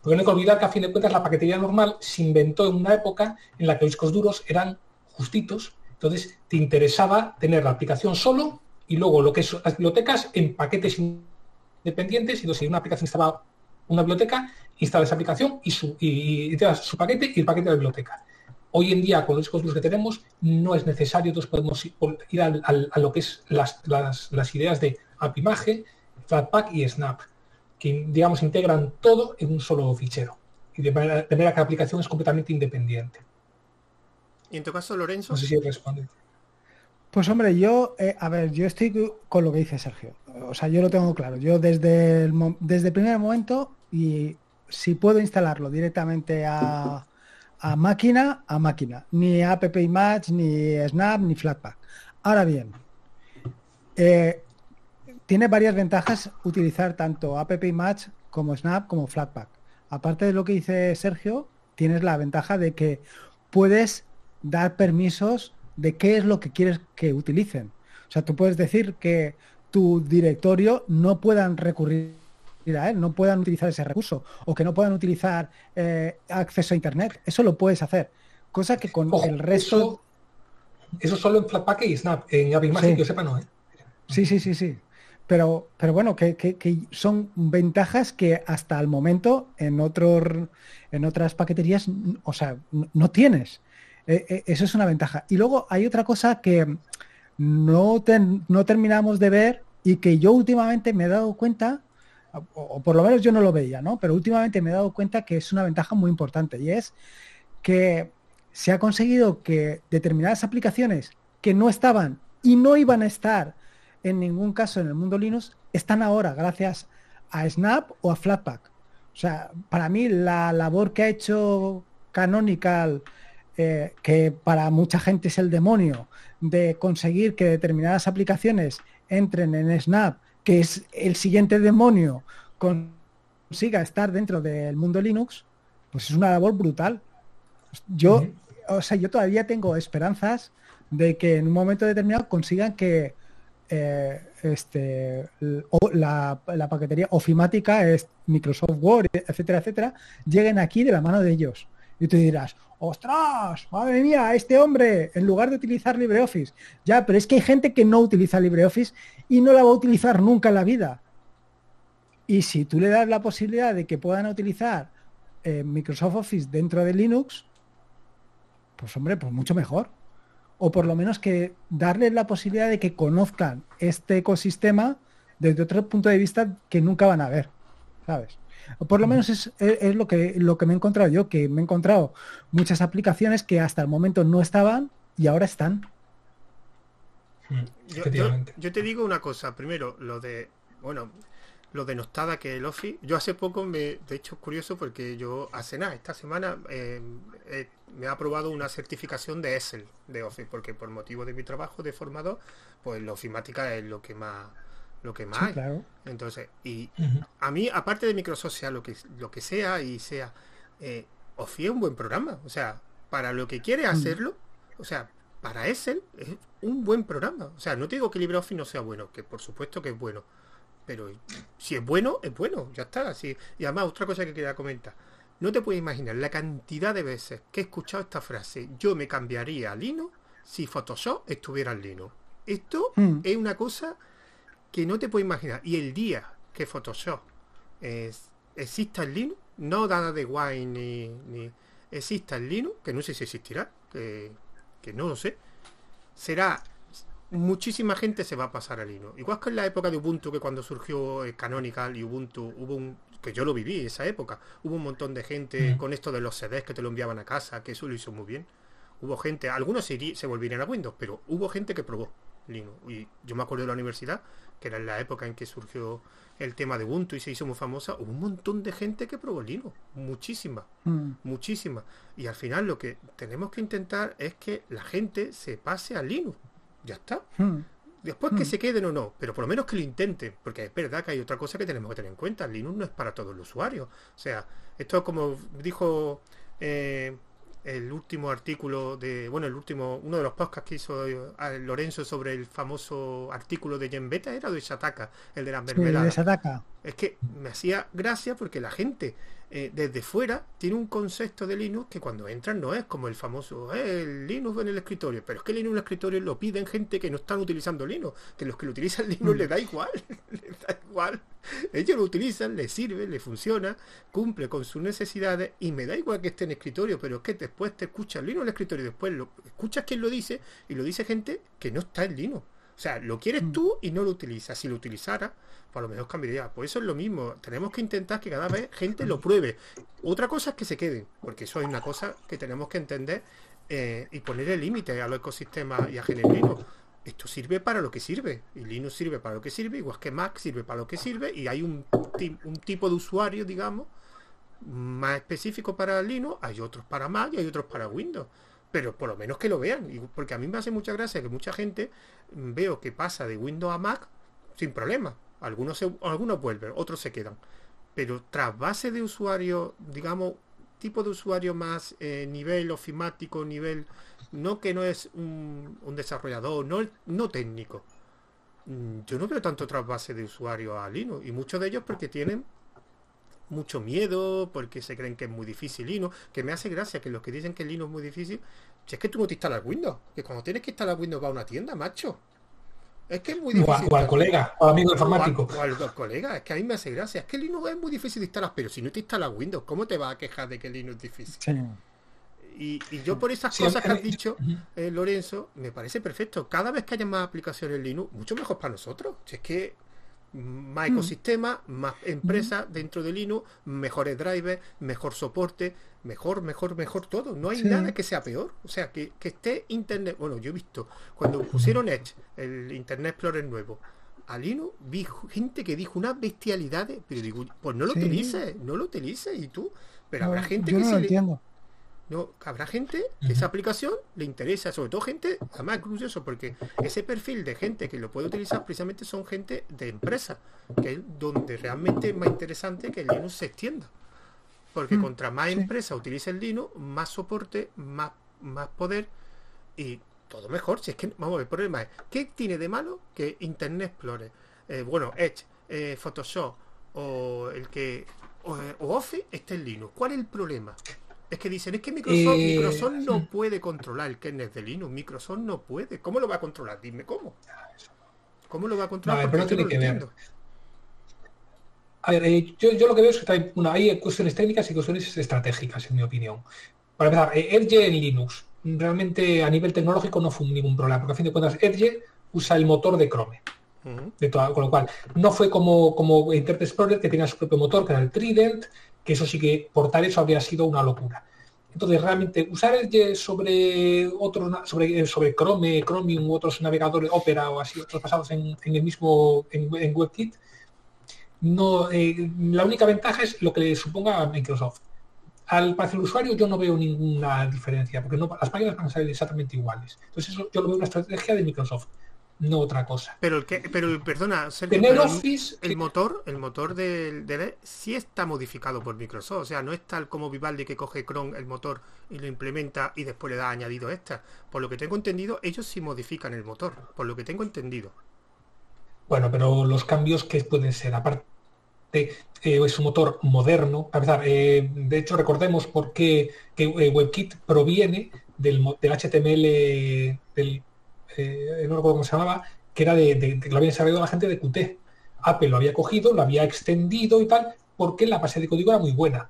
Porque no hay que olvidar que a fin de cuentas la paquetería normal se inventó en una época en la que los discos duros eran justitos, entonces te interesaba tener la aplicación solo y luego lo que es las bibliotecas en paquetes independientes, y entonces si una aplicación estaba una biblioteca, instala esa aplicación y su, y, te das su paquete y el paquete de la biblioteca. Hoy en día, con los discos duros que tenemos, no es necesario, entonces podemos ir a lo que es las, las ideas de AppImage, Flatpak y Snap que digamos integran todo en un solo fichero y de manera, que la aplicación es completamente independiente. ¿Y en tu caso, Lorenzo? No sé si responde. Pues hombre, yo, eh, a ver, yo estoy con lo que dice Sergio. O sea, yo lo tengo claro. Yo desde el, desde el primer momento, y si puedo instalarlo directamente a, a máquina, a máquina. Ni App Image, ni Snap, ni Flatpak. Ahora bien, eh, tiene varias ventajas utilizar tanto App Image como Snap como Flatpak. Aparte de lo que dice Sergio, tienes la ventaja de que puedes dar permisos de qué es lo que quieres que utilicen. O sea, tú puedes decir que tu directorio no puedan recurrir a él, no puedan utilizar ese recurso o que no puedan utilizar eh, acceso a Internet. Eso lo puedes hacer. Cosa que con el resto... Eso, solo en Flatpak y Snap. En AppImage, que yo sepa, no. ¿eh? Sí, sí, sí, sí. Pero, pero bueno, que, son ventajas que hasta el momento en, otros en otras paqueterías, o sea, no tienes. E, e, eso es una ventaja. Y luego hay otra cosa que no, no terminamos de ver y que yo últimamente me he dado cuenta, o, por lo menos yo no lo veía, ¿no? Pero últimamente me he dado cuenta que es una ventaja muy importante y es que se ha conseguido que determinadas aplicaciones que no estaban y no iban a estar en ningún caso en el mundo Linux están ahora gracias a Snap o a Flatpak. O sea, para mí la labor que ha hecho Canonical, eh, que para mucha gente es el demonio, de conseguir que determinadas aplicaciones entren en Snap, que es el siguiente demonio, consiga estar dentro del mundo Linux, pues es una labor brutal. Yo, o sea, yo todavía tengo esperanzas de que en un momento determinado consigan que eh, este, la, paquetería ofimática, es Microsoft Word, etcétera, etcétera, lleguen aquí de la mano de ellos. Y tú dirás, ostras, madre mía, este hombre, en lugar de utilizar LibreOffice. Ya, pero es que hay gente que no utiliza LibreOffice y no la va a utilizar nunca en la vida. Y si tú le das la posibilidad de que puedan utilizar eh, Microsoft Office dentro de Linux, pues hombre, pues mucho mejor o por lo menos que darles la posibilidad de que conozcan este ecosistema desde otro punto de vista que nunca van a ver, ¿sabes? O por lo menos es, lo, que, lo que me he encontrado yo, que me he encontrado muchas aplicaciones que hasta el momento no estaban y ahora están. yo te digo una cosa, primero, lo de, bueno, lo denostada que el Office. Yo hace poco me, de hecho es curioso porque yo hace nada, esta semana eh, eh, me ha aprobado una certificación de Excel de Office, porque por motivo de mi trabajo de formador, pues la ofimática es lo que más lo que más hay. Entonces, y a mí, aparte de Microsoft, sea lo que lo que sea y sea, eh, Office es un buen programa. O sea, para lo que quiere hacerlo, o sea, para Excel es un buen programa. O sea, no te digo que LibreOffice no sea bueno, que por supuesto que es bueno pero si es bueno, es bueno, ya está. Así. Y además, otra cosa que quería comentar. No te puedes imaginar la cantidad de veces que he escuchado esta frase. Yo me cambiaría a Linux si Photoshop estuviera en Linux. Esto hmm. es una cosa que no te puedes imaginar. Y el día que Photoshop exista en Linux, no nada de guay ni, ni, exista en Linux, que no sé si existirá, que, que no lo sé, será muchísima gente se va a pasar a Linux. Igual que en la época de Ubuntu, que cuando surgió Canonical y Ubuntu, hubo un, que yo lo viví esa época, hubo un montón de gente mm. con esto de los CDs que te lo enviaban a casa, que eso lo hizo muy bien. Hubo gente, algunos se, se volvieron a Windows, pero hubo gente que probó Linux. Y yo me acuerdo de la universidad, que era en la época en que surgió el tema de Ubuntu y se hizo muy famosa, hubo un montón de gente que probó Linux, muchísima, mm. muchísima. Y al final lo que tenemos que intentar es que la gente se pase a Linux ya está. Hmm. Después que hmm. se queden o no, pero por lo menos que lo intenten, porque es verdad que hay otra cosa que tenemos que tener en cuenta. Linux no es para todo el usuario. O sea, esto como dijo eh, el último artículo de, bueno, el último, uno de los podcasts que hizo eh, Lorenzo sobre el famoso artículo de Jen Beta, era de Shataka, el de las mermeladas. Es que me hacía gracia porque la gente eh, desde fuera tiene un concepto de Linux que cuando entran no es como el famoso eh, el Linux en el escritorio, pero es que Linux en el escritorio lo piden gente que no están utilizando Linux, que los que lo utilizan *laughs* Linux les da igual, *laughs* les da igual. Ellos lo utilizan, les sirve, les funciona, cumple con sus necesidades y me da igual que esté en escritorio, pero es que después te escuchas Linux en el escritorio después lo escuchas quien lo dice y lo dice gente que no está en Linux. O sea, lo quieres mm. tú y no lo utilizas. Si lo utilizara, por lo menos cambiaría. Pues eso es lo mismo. Tenemos que intentar que cada vez gente lo pruebe. Otra cosa es que se queden, porque eso es una cosa que tenemos que entender eh, y poner el límite a los ecosistemas y a Genuino. esto sirve para lo que sirve. Y Linux sirve para lo que sirve, igual que Mac sirve para lo que sirve, y hay un, un tipo de usuario, digamos, más específico para Linux, hay otros para Mac y hay otros para Windows. Pero por lo menos que lo vean, porque a mí me hace mucha gracia que mucha gente mm, veo que pasa de Windows a Mac sin problema. Algunos, algunos vuelven, otros se quedan. Pero tras base de usuario, digamos, tipo de usuario más eh, nivel ofimático, nivel no que no es un, desarrollador, no, no técnico. Mm, yo no veo tanto trasvase de usuario a Linux y muchos de ellos porque tienen mucho miedo, porque se creen que es muy difícil Linux, que me hace gracia que los que dicen que Linux es muy difícil, si es que tú no te instalas Windows, que cuando tienes que instalar Windows va a una tienda, macho. Es que es muy difícil. O al colega, o al amigo informático. O al, colega, es que a mí me hace gracia. Es que Linux es muy difícil de instalar, pero si no te instalas Windows, ¿cómo te vas a quejar de que Linux es difícil? Y, yo por esas cosas que has dicho, eh, Lorenzo, me parece perfecto. Cada vez que haya más aplicaciones Linux, mucho mejor para nosotros. Si es que más mm. ecosistema, más empresas dentro de Linux, mejores drivers, mejor soporte, mejor, mejor, mejor todo. No hay nada que sea peor. O sea, que, esté Internet. Bueno, yo he visto, cuando pusieron Edge, el Internet Explorer nuevo, a Linux, vi gente que dijo unas bestialidades, pero digo, pues no lo utilices, no lo utilices, y tú. Pero habrá gente que no se entiendo. No, habrá gente que esa aplicación le interesa, sobre todo gente, además es curioso porque ese perfil de gente que lo puede utilizar precisamente son gente de empresa, que es donde realmente es más interesante que el Linux se extienda. Porque mm, contra más empresa utilice el Linux, más soporte, más, más poder y todo mejor. Si es que, vamos, el problema es, ¿qué tiene de malo que Internet Explorer, eh, bueno, Edge, eh, Photoshop o el que o, o Office esté en Linux? ¿Cuál es el problema? Es que dicen, es que Microsoft, eh, Microsoft no puede controlar el kernel de Linux. Microsoft no puede. ¿Cómo lo va a controlar? Dime cómo. ¿Cómo lo va a controlar? pero no tiene que ver. A ver, eh, yo, lo que veo es que hay, hay cuestiones técnicas y cuestiones estratégicas, en mi opinión. Para empezar, eh, Edge en Linux. Realmente a nivel tecnológico no fue ningún problema, porque a fin de cuentas Edge usa el motor de Chrome. de toda, con lo cual, no fue como, como Internet Explorer que tenía su propio motor, que era el Trident, que eso sí que portar eso habría sido una locura. Entonces, realmente, usar el sobre otros sobre, sobre Chrome, Chromium u otros navegadores Opera o así, otros basados en, el mismo en, WebKit, no, eh, la única ventaja es lo que le suponga a Microsoft. Al, para el usuario yo no veo ninguna diferencia, porque las páginas van a salir exactamente iguales. Entonces eso yo lo veo una estrategia de Microsoft no otra cosa. Pero el que, pero perdona, el motor, el motor del, del sí está modificado por Microsoft, o sea, no es tal como Vivaldi que coge Chrome el motor y lo implementa y después le da añadido extra. Por lo que tengo entendido, ellos sí modifican el motor, por lo que tengo entendido. Bueno, pero los cambios que pueden ser, aparte eh, es un motor moderno. A pesar, eh, de hecho, recordemos por qué que eh, WebKit proviene del, del HTML del eh, no recuerdo cómo se llamaba, que era de, que lo había desarrollado la gente de Qt. Apple lo había cogido, lo había extendido y tal, porque la base de código era muy buena.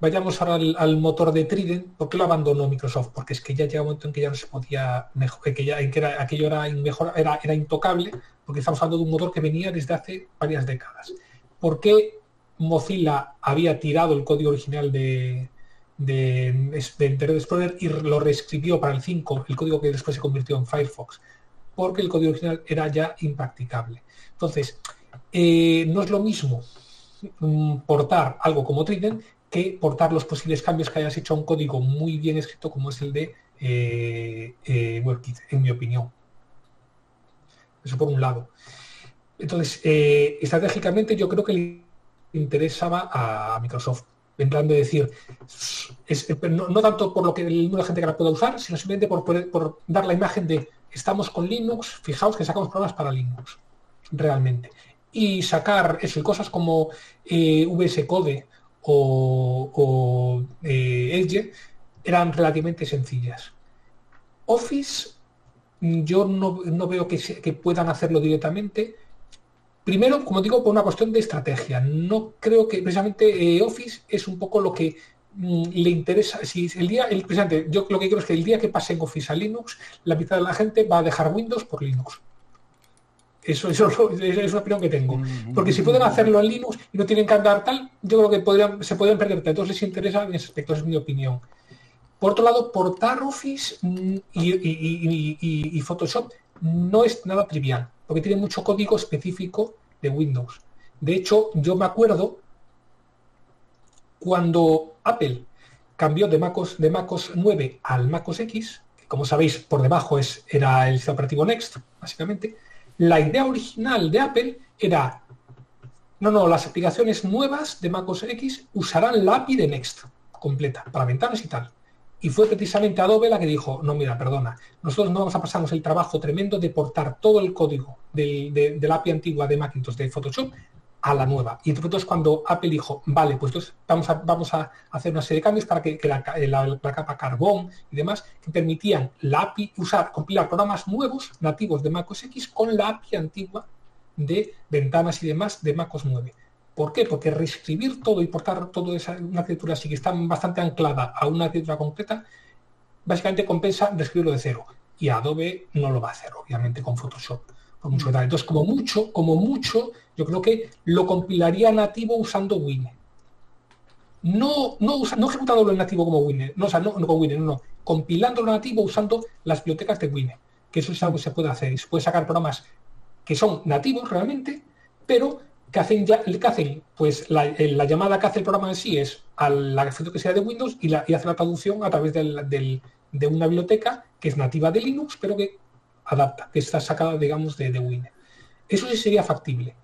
Vayamos ahora al, motor de Trident. ¿Por qué lo abandonó Microsoft? Porque es que ya llega un momento en que ya no se podía mejor, que ya en que aquello era, era, era intocable, porque estamos hablando de un motor que venía desde hace varias décadas. ¿Por qué Mozilla había tirado el código original de, de, Internet Explorer y lo reescribió para el 5, el código que después se convirtió en Firefox, porque el código original era ya impracticable. Entonces, eh, no es lo mismo mm, portar algo como Trident que portar los posibles cambios que hayas hecho a un código muy bien escrito como es el de eh, eh, WebKit, en mi opinión. Eso por un lado. Entonces, estratégicamente yo creo que le interesaba a Microsoft en de decir, no, tanto por lo que el número de gente que la pueda usar, sino simplemente por, dar la imagen de estamos con Linux, fijaos que sacamos programas para Linux, realmente. Y sacar eso, cosas como eh, VS Code o, eh, Edge eran relativamente sencillas. Office, yo no, veo que, que puedan hacerlo directamente, Primero, como digo, por una cuestión de estrategia. No creo que precisamente eh, Office es un poco lo que mm, le interesa. Si el día, el, precisamente, yo lo que creo es que el día que pase en Office a Linux, la mitad de la gente va a dejar Windows por Linux. Eso, eso, es una opinión que tengo. Porque si pueden hacerlo en Linux y no tienen que andar tal, yo creo que podrían, se pueden perder. Entonces les interesa en ese aspecto, es mi opinión. Por otro lado, portar Office mm, y, y Photoshop no es nada trivial, porque tiene mucho código específico de Windows. De hecho, yo me acuerdo cuando Apple cambió de MacOS, de MacOS 9 al MacOS X, que como sabéis por debajo es, era el operativo Next, básicamente, la idea original de Apple era, no, no, las aplicaciones nuevas de MacOS X usarán la API de Next completa, para ventanas y tal. Y fue precisamente Adobe la que dijo, no, mira, perdona, nosotros no vamos a pasarnos el trabajo tremendo de portar todo el código de, la API antigua de Macintosh de Photoshop a la nueva. Y entonces cuando Apple dijo, vale, pues vamos a, vamos a hacer una serie de cambios para que, la, capa carbón y demás, que permitían la API usar, compilar programas nuevos nativos de MacOS X con la API antigua de ventanas y demás de MacOS 9. ¿Por qué? Porque reescribir todo y portar toda esa, una arquitectura así que está bastante anclada a una arquitectura concreta, básicamente compensa reescribirlo de cero. Y Adobe no lo va a hacer, obviamente, con Photoshop. Por mucho Entonces, como mucho, como mucho, yo creo que lo compilaría nativo usando Wine. No, no, no ejecutándolo en nativo como Wine, no, o sea, no, no con Wine, no, no, compilándolo nativo usando las bibliotecas de Wine, que eso es algo que se puede hacer. se puede sacar programas que son nativos realmente, pero que hacen, ya, que hacen pues la, llamada que hace el programa en sí es a la que sea de Windows y, la, hace la traducción a través de una biblioteca que es nativa de Linux, pero que adapta, que está sacada, digamos, de, de Windows. Eso sí sería factible.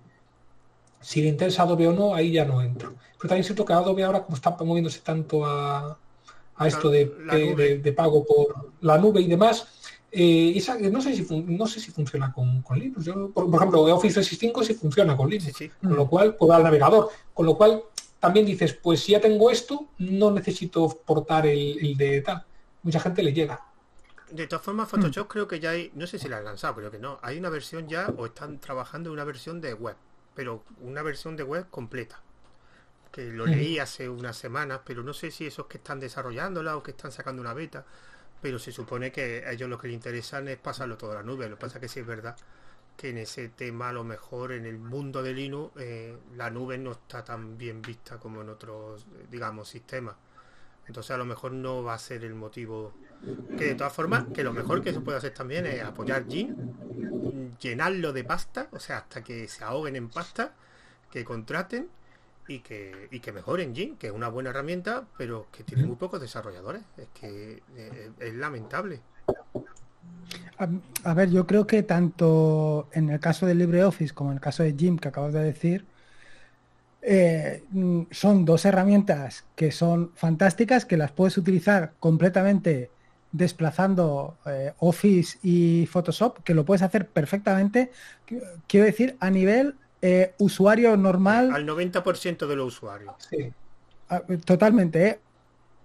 Si le interesa Adobe o no, ahí ya no entro. Pero también siento que Adobe ahora, como está moviéndose tanto a, esto de, de, pago por la nube y demás, eh, no, sé si no sé si funciona con, Linux. por, ejemplo, Office 365 sí funciona con Linux, con lo cual, puedo al navegador. Con lo cual, también dices, pues si ya tengo esto, no necesito portar el, de tal. Mucha gente le llega. De todas formas, Photoshop creo que ya hay, no sé si la han lanzado, pero que no, hay una versión ya o están trabajando en una versión de web, pero una versión de web completa. Que lo leí hace unas semanas, pero no sé si esos que están desarrollándola o que están sacando una beta pero se supone que a ellos lo que les interesan es pasarlo todo a la nube. Lo que pasa que sí es verdad que en ese tema a lo mejor en el mundo de Linux eh, la nube no está tan bien vista como en otros, digamos, sistemas. Entonces a lo mejor no va a ser el motivo. Que de todas formas, que lo mejor que se puede hacer también es apoyar Gin, llenarlo de pasta, o sea, hasta que se ahoguen en pasta, que contraten y que, y que mejoren Jin, que es una buena herramienta, pero que tiene muy pocos desarrolladores. Es que eh, es, lamentable. A, ver, yo creo que tanto en el caso de LibreOffice como en el caso de Jim que acabas de decir, eh, son dos herramientas que son fantásticas, que las puedes utilizar completamente desplazando eh, Office y Photoshop, que lo puedes hacer perfectamente, quiero decir, a nivel eh, usuario normal. Al 90% de los usuarios. Sí. Ah, totalmente, ¿eh?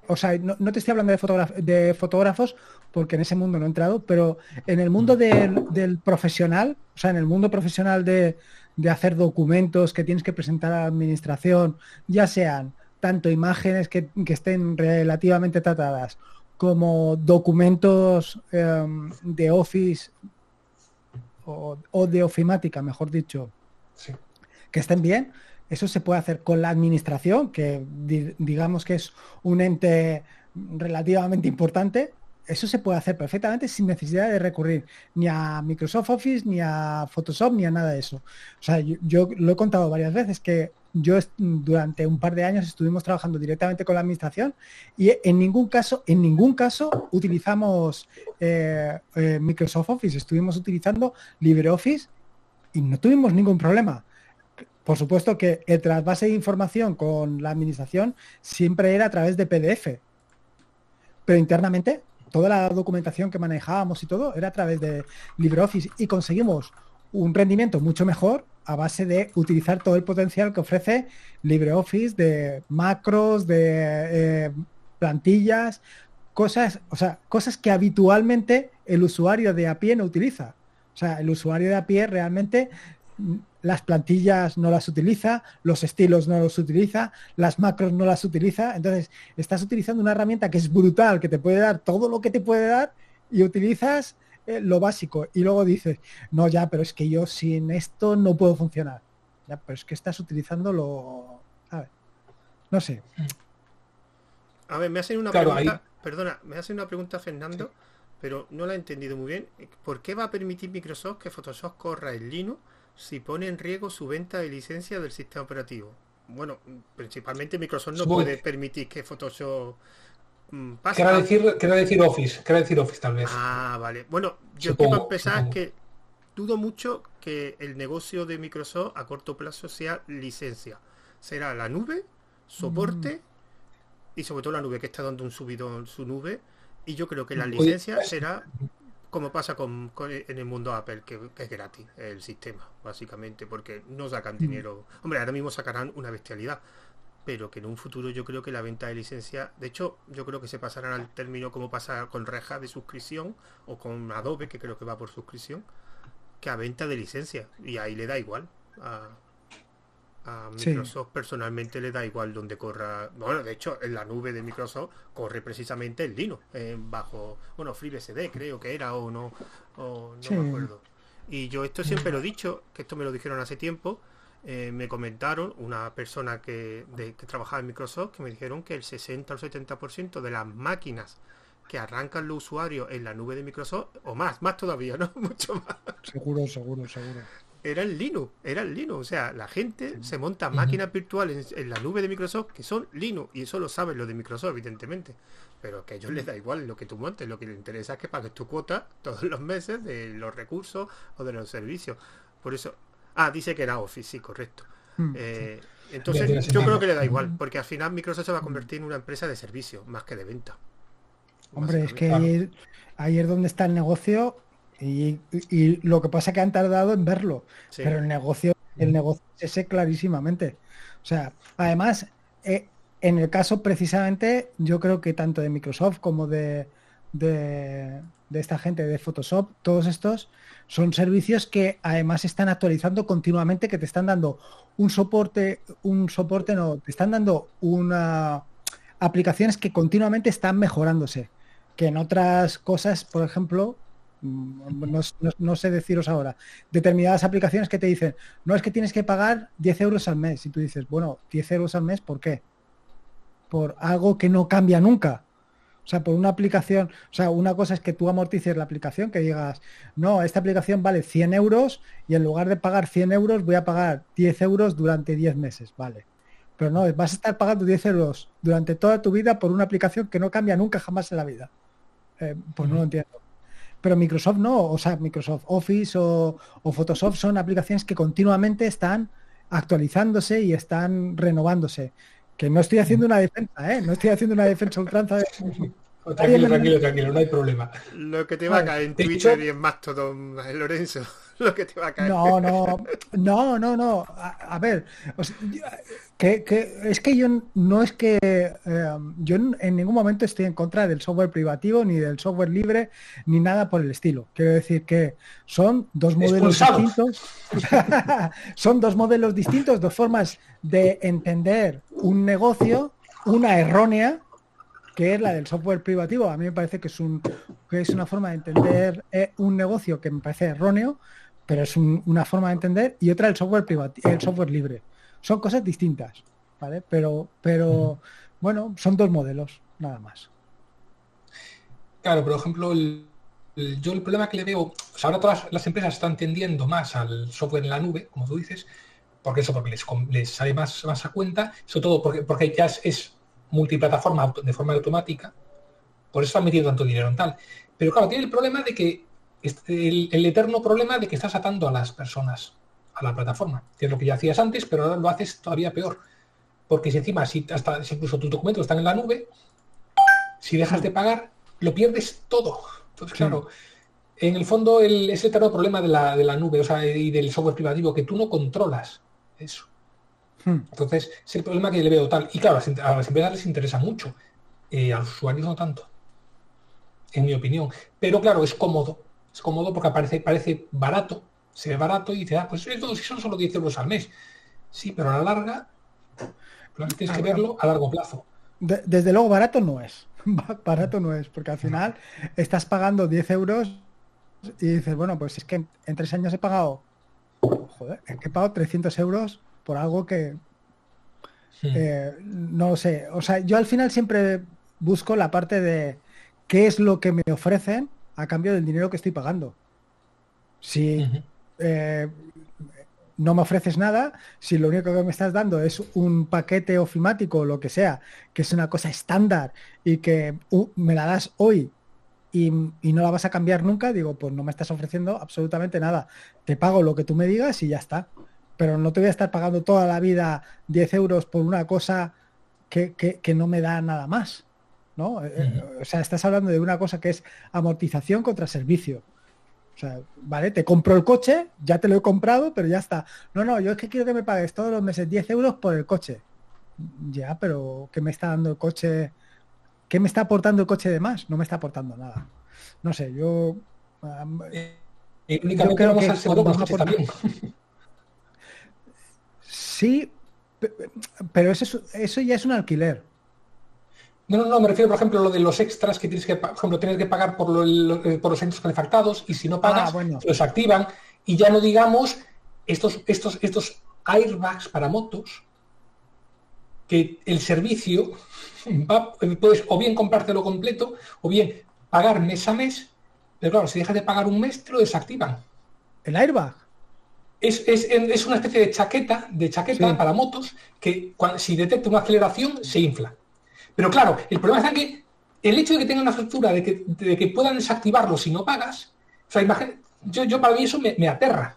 O sea, no, te estoy hablando de, de, fotógrafos porque en ese mundo no he entrado, pero en el mundo del, profesional, o sea, en el mundo profesional de, hacer documentos que tienes que presentar a la administración, ya sean tanto imágenes que, estén relativamente tratadas como documentos em, de Office o, o, de ofimática, mejor dicho, que estén bien. Eso se puede hacer con la administración, que digamos que es un ente relativamente importante. Eso se puede hacer perfectamente sin necesidad de recurrir ni a Microsoft Office, ni a Photoshop, ni a nada de eso. O sea, yo, lo he contado varias veces que yo durante un par de años estuvimos trabajando directamente con la administración y en ningún caso, en ningún caso utilizamos eh, eh, Microsoft Office, estuvimos utilizando LibreOffice y no tuvimos ningún problema. Por supuesto que el trasvase de información con la administración siempre era a través de PDF. Pero internamente, toda la documentación que manejábamos y todo era a través de LibreOffice y conseguimos un rendimiento mucho mejor a base de utilizar todo el potencial que ofrece LibreOffice de macros, de eh, plantillas, cosas, o sea, cosas que habitualmente el usuario de a pie no utiliza. O sea, el usuario de a pie realmente las plantillas no las utiliza, los estilos no los utiliza, las macros no las utiliza. Entonces, estás utilizando una herramienta que es brutal, que te puede dar todo lo que te puede dar y utilizas eh, lo básico. Y luego dices, no, ya, pero es que yo sin esto no puedo funcionar. Ya, pero es que estás utilizando lo... A ver, no sé. A ver, me hacen una pregunta... Perdona, me hacen una pregunta, Fernando. Pero no la he entendido muy bien. ¿Por qué va a permitir Microsoft que Photoshop corra en Linux si pone en riesgo su venta de licencia del sistema operativo? Bueno, principalmente Microsoft no puede permitir que Photoshop mm, pase. Quiero decir, decir Office, quiero decir Office tal vez. Ah, vale. Bueno, yo quiero empezar que dudo mucho que el negocio de Microsoft a corto plazo sea licencia. Será la nube, soporte mm. y sobre todo la nube que está dando un subido en su nube. Y yo creo que la licencia será como pasa con, en el mundo Apple, que, es gratis el sistema, básicamente, porque no sacan mm. dinero. Hombre, ahora mismo sacarán una bestialidad, pero que en un futuro yo creo que la venta de licencia, de hecho, yo creo que se pasarán al término como pasa con Reja de suscripción o con Adobe, que creo que va por suscripción, que a venta de licencia. Y ahí le da igual. A, a Microsoft personalmente le da igual donde corra. Bueno, de hecho, en la nube de Microsoft corre precisamente el Linux, eh, bajo, bueno, FreeBSD creo que era, o no, o no me acuerdo. Y yo esto siempre lo he dicho, que esto me lo dijeron hace tiempo. Eh, me comentaron una persona que, de, que trabajaba en Microsoft que me dijeron que el 60 o 70% de las máquinas que arrancan los usuarios en la nube de Microsoft, o más, más todavía, ¿no? *laughs* Mucho más. Seguro, seguro, seguro. Era el Linux, era el Linux. O sea, la gente se monta máquinas virtuales en, la nube de Microsoft que son Linux, y eso lo saben los de Microsoft, evidentemente. Pero que a ellos les da igual lo que tú montes, lo que les interesa es que pagues tu cuota todos los meses de los recursos o de los servicios. Por eso, ah, dice que era Office, sí, correcto. Mm, eh, entonces, yo creo que le da igual, porque al final Microsoft se va a convertir en una empresa de servicio, más que de venta. Hombre, es que ahí, es donde está el negocio y, lo que pasa es que han tardado en verlo. Pero el negocio, el negocio es ese clarísimamente. O sea, además, eh, en el caso precisamente, yo creo que tanto de Microsoft como de, de, esta gente de Photoshop, todos estos son servicios que además están actualizando continuamente, que te están dando un soporte, un soporte no, te están dando una aplicaciones que continuamente están mejorándose que en otras cosas, por ejemplo, mm, no, sé deciros ahora, determinadas aplicaciones que te dicen, no es que tienes que pagar 10 euros al mes. Y tú dices, bueno, 10 euros al mes, ¿por qué? Por algo que no cambia nunca. O sea, por una aplicación, o sea, una cosa es que tú amortices la aplicación, que digas, no, esta aplicación vale 100 euros y en lugar de pagar 100 euros voy a pagar 10 euros durante 10 meses, vale. Pero no, vas a estar pagando 10 euros durante toda tu vida por una aplicación que no cambia nunca jamás en la vida. Eh, pues no lo entiendo. Pero Microsoft no, o sea, Microsoft Office o, Photoshop son aplicaciones que continuamente están actualizándose y están renovándose. Que no estoy haciendo una defensa, ¿eh? No estoy haciendo una defensa ultranza de... *laughs* Tranquilo, tranquilo, tranquilo, no hay problema. Lo que te va a caer en Twitter y en Mastodon, Lorenzo. *laughs* lo que te va a caer. No, no, no, no, no. A, ver, que, es que yo no es que eh, yo en ningún momento estoy en contra del software privativo ni del software libre ni nada por el estilo. Quiero decir que son dos modelos distintos. *laughs* son dos modelos distintos, dos formas de entender un negocio, una errónea que es la del software privativo. A mí me parece que es un que es una forma de entender eh, un negocio que me parece erróneo pero es una forma de entender y otra el software privado, el software libre. Son cosas distintas, ¿vale? Pero, pero bueno, son dos modelos, nada más. Claro, por ejemplo, yo el problema que le veo, ahora todas las empresas están tendiendo más al software en la nube, como tú dices, porque eso porque les, sale más, más a cuenta, sobre todo porque, porque ya es, multiplataforma de forma automática, por eso están metiendo tanto dinero en tal. Pero claro, tiene el problema de que este, el, eterno problema de que estás atando a las personas a la plataforma, que es lo que ya hacías antes, pero ahora lo haces todavía peor. Porque si encima, si hasta incluso tus documentos están en la nube, si dejas de pagar, lo pierdes todo. Entonces, claro, en el fondo el, es el eterno problema de la, de la nube, o sea, y del software privativo, que tú no controlas eso. Hmm. Entonces, es el problema que le veo tal. Y claro, a las empresas les interesa mucho, eh, a los usuarios no tanto, en mi opinión. Pero claro, es cómodo es cómodo porque parece, parece barato, se ve barato y dice, ah, pues esto si son solo 10 euros al mes. Sí, pero a la larga, tienes que verlo a largo plazo. desde luego barato no es. *laughs* barato no es, porque al final estás pagando 10 euros y dices, bueno, pues es que en, tres años he pagado, joder, he pagado 300 euros por algo que eh, no sé. O sea, yo al final siempre busco la parte de qué es lo que me ofrecen a cambio del dinero que estoy pagando. Si eh, no me ofreces nada, si lo único que me estás dando es un paquete ofimático o lo que sea, que es una cosa estándar y que uh, me la das hoy y, no la vas a cambiar nunca, digo, pues no me estás ofreciendo absolutamente nada. Te pago lo que tú me digas y ya está. Pero no te voy a estar pagando toda la vida 10 euros por una cosa que, no me da nada más. ¿no? Eh, eh, o sea, estás hablando de una cosa que es amortización contra servicio. O sea, vale, te compro el coche, ya te lo he comprado, pero ya está. No, no, yo es que quiero que me pagues todos los meses 10 euros por el coche. Ya, pero ¿qué me está dando el coche ¿Qué me está aportando el coche de más? No me está aportando nada. No sé, yo... Eh, únicamente creo que al *laughs* Sí, pero eso, eso ya es un alquiler. No, no, no, me refiero, por ejemplo, a lo de los extras que tienes que, por ejemplo, tienes que pagar por, eh, por los centros calefactados y si no pagas, ah, los activan. Y ya no digamos estos, estos, estos airbags para motos, que el servicio puedes o bien comprártelo completo o bien pagar mes a mes, pero claro, si dejas de pagar un mes, te lo desactivan. ¿El airbag? Es, es, una especie de chaqueta, de chaqueta para motos que cuando, si detecta una aceleración se infla. Pero claro, el problema es que el hecho de que tengan una factura, de que, de que puedan desactivarlo si no pagas, o sea, yo, yo para mí eso me, aterra.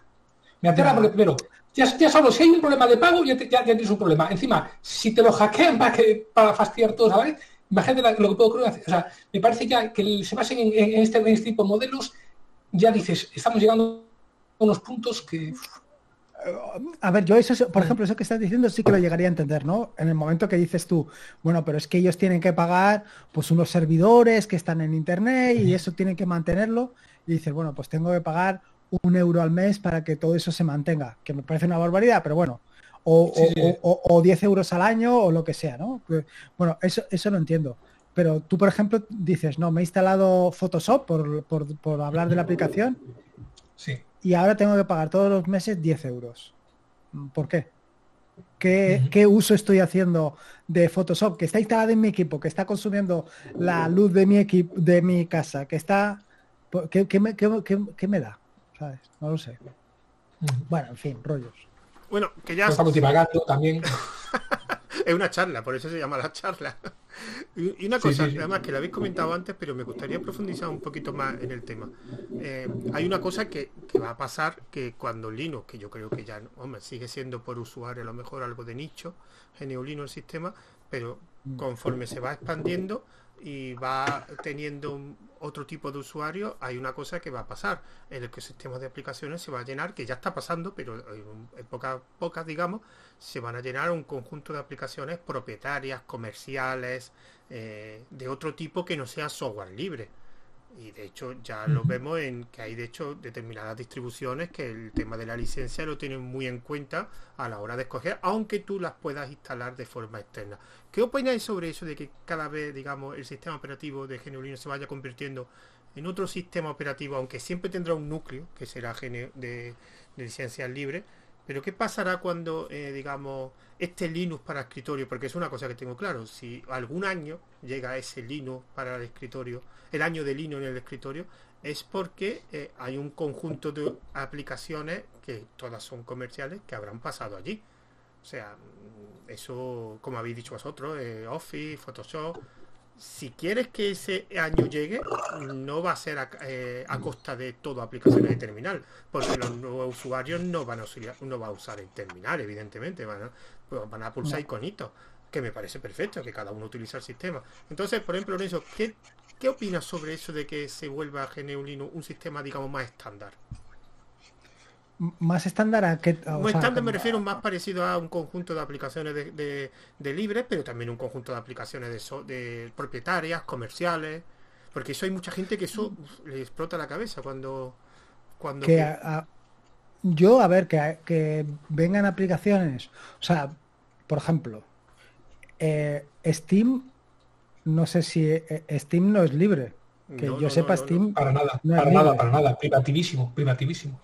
Me aterra porque primero, ya, solo si hay un problema de pago, ya, tienes un problema. Encima, si te lo hackean para, que, para fastidiar todo, ¿sabes? Imagínate lo que puedo hacer. O sea, me parece ya que se basen en, este, en este tipo de modelos, ya dices, estamos llegando unos puntos que... A ver, yo eso, por ejemplo, eso que estás diciendo sí que lo llegaría a entender, ¿no? En el momento que dices tú, bueno, pero es que ellos tienen que pagar pues unos servidores que están en internet y eso tienen que mantenerlo. Y dices, bueno, pues tengo que pagar un euro al mes para que todo eso se mantenga, que me parece una barbaridad, pero bueno, o, 10 euros al año o lo que sea, ¿no? Bueno, eso, eso lo entiendo. Pero tú, por ejemplo, dices, no, me he instalado Photoshop por, hablar de la aplicación. Sí. Y ahora tengo que pagar todos los meses 10 euros. ¿Por qué? ¿Qué, ¿Qué, uso estoy haciendo de Photoshop? Que está instalado en mi equipo, que está consumiendo la luz de mi equipo, de mi casa, que está. ¿Qué, me, qué me da? ¿sabes? No lo sé. Bueno, en fin, rollos. Bueno, que ya... Estamos divagando también. *laughs* es una charla, por eso se llama la charla. Y, una cosa, además que la habéis comentado antes, pero me gustaría profundizar un poquito más en el tema. Eh, hay una cosa que, va a pasar que cuando Linux, que yo creo que ya, hombre, sigue siendo por usuario a lo mejor algo de nicho, Geneulino el sistema, pero conforme se va expandiendo, y va teniendo otro tipo de usuario, hay una cosa que va a pasar. El ecosistema de aplicaciones se va a llenar, que ya está pasando, pero en pocas, pocas, digamos, se van a llenar un conjunto de aplicaciones propietarias, comerciales, eh, de otro tipo que no sea software libre y de hecho ya lo vemos en que hay de hecho determinadas distribuciones que el tema de la licencia lo tienen muy en cuenta a la hora de escoger, aunque tú las puedas instalar de forma externa. ¿Qué opináis sobre eso de que cada vez, digamos, el sistema operativo de GNU se vaya convirtiendo en otro sistema operativo, aunque siempre tendrá un núcleo, que será de, de licencias libres, pero ¿qué pasará cuando, eh, digamos, este Linux para escritorio? Porque es una cosa que tengo claro, si algún año llega ese Linux para el escritorio, el año de Linux en el escritorio, es porque eh, hay un conjunto de aplicaciones que todas son comerciales que habrán pasado allí. O sea, eso, como habéis dicho vosotros, eh, Office, Photoshop, si quieres que ese año llegue, no va a ser a, eh, costa de todo aplicaciones de terminal, porque los nuevos usuarios no van a usar, no va a usar el terminal, evidentemente, van a, pues van a pulsar iconitos, que me parece perfecto, que cada uno utiliza el sistema. Entonces, por ejemplo, eso, ¿qué, ¿qué opinas sobre eso de que se vuelva GNU Linux un sistema, digamos, más estándar? Más estándar a que estándar me refiero más parecido a un conjunto de aplicaciones de, de, libre pero también un conjunto de aplicaciones de, de propietarias comerciales porque eso hay mucha gente que eso le explota la cabeza cuando cuando yo a ver que, que, vengan aplicaciones o sea por ejemplo eh, Steam no sé si eh, Steam no es libre que yo sepa Steam para nada para nada para nada privativísimo privativísimo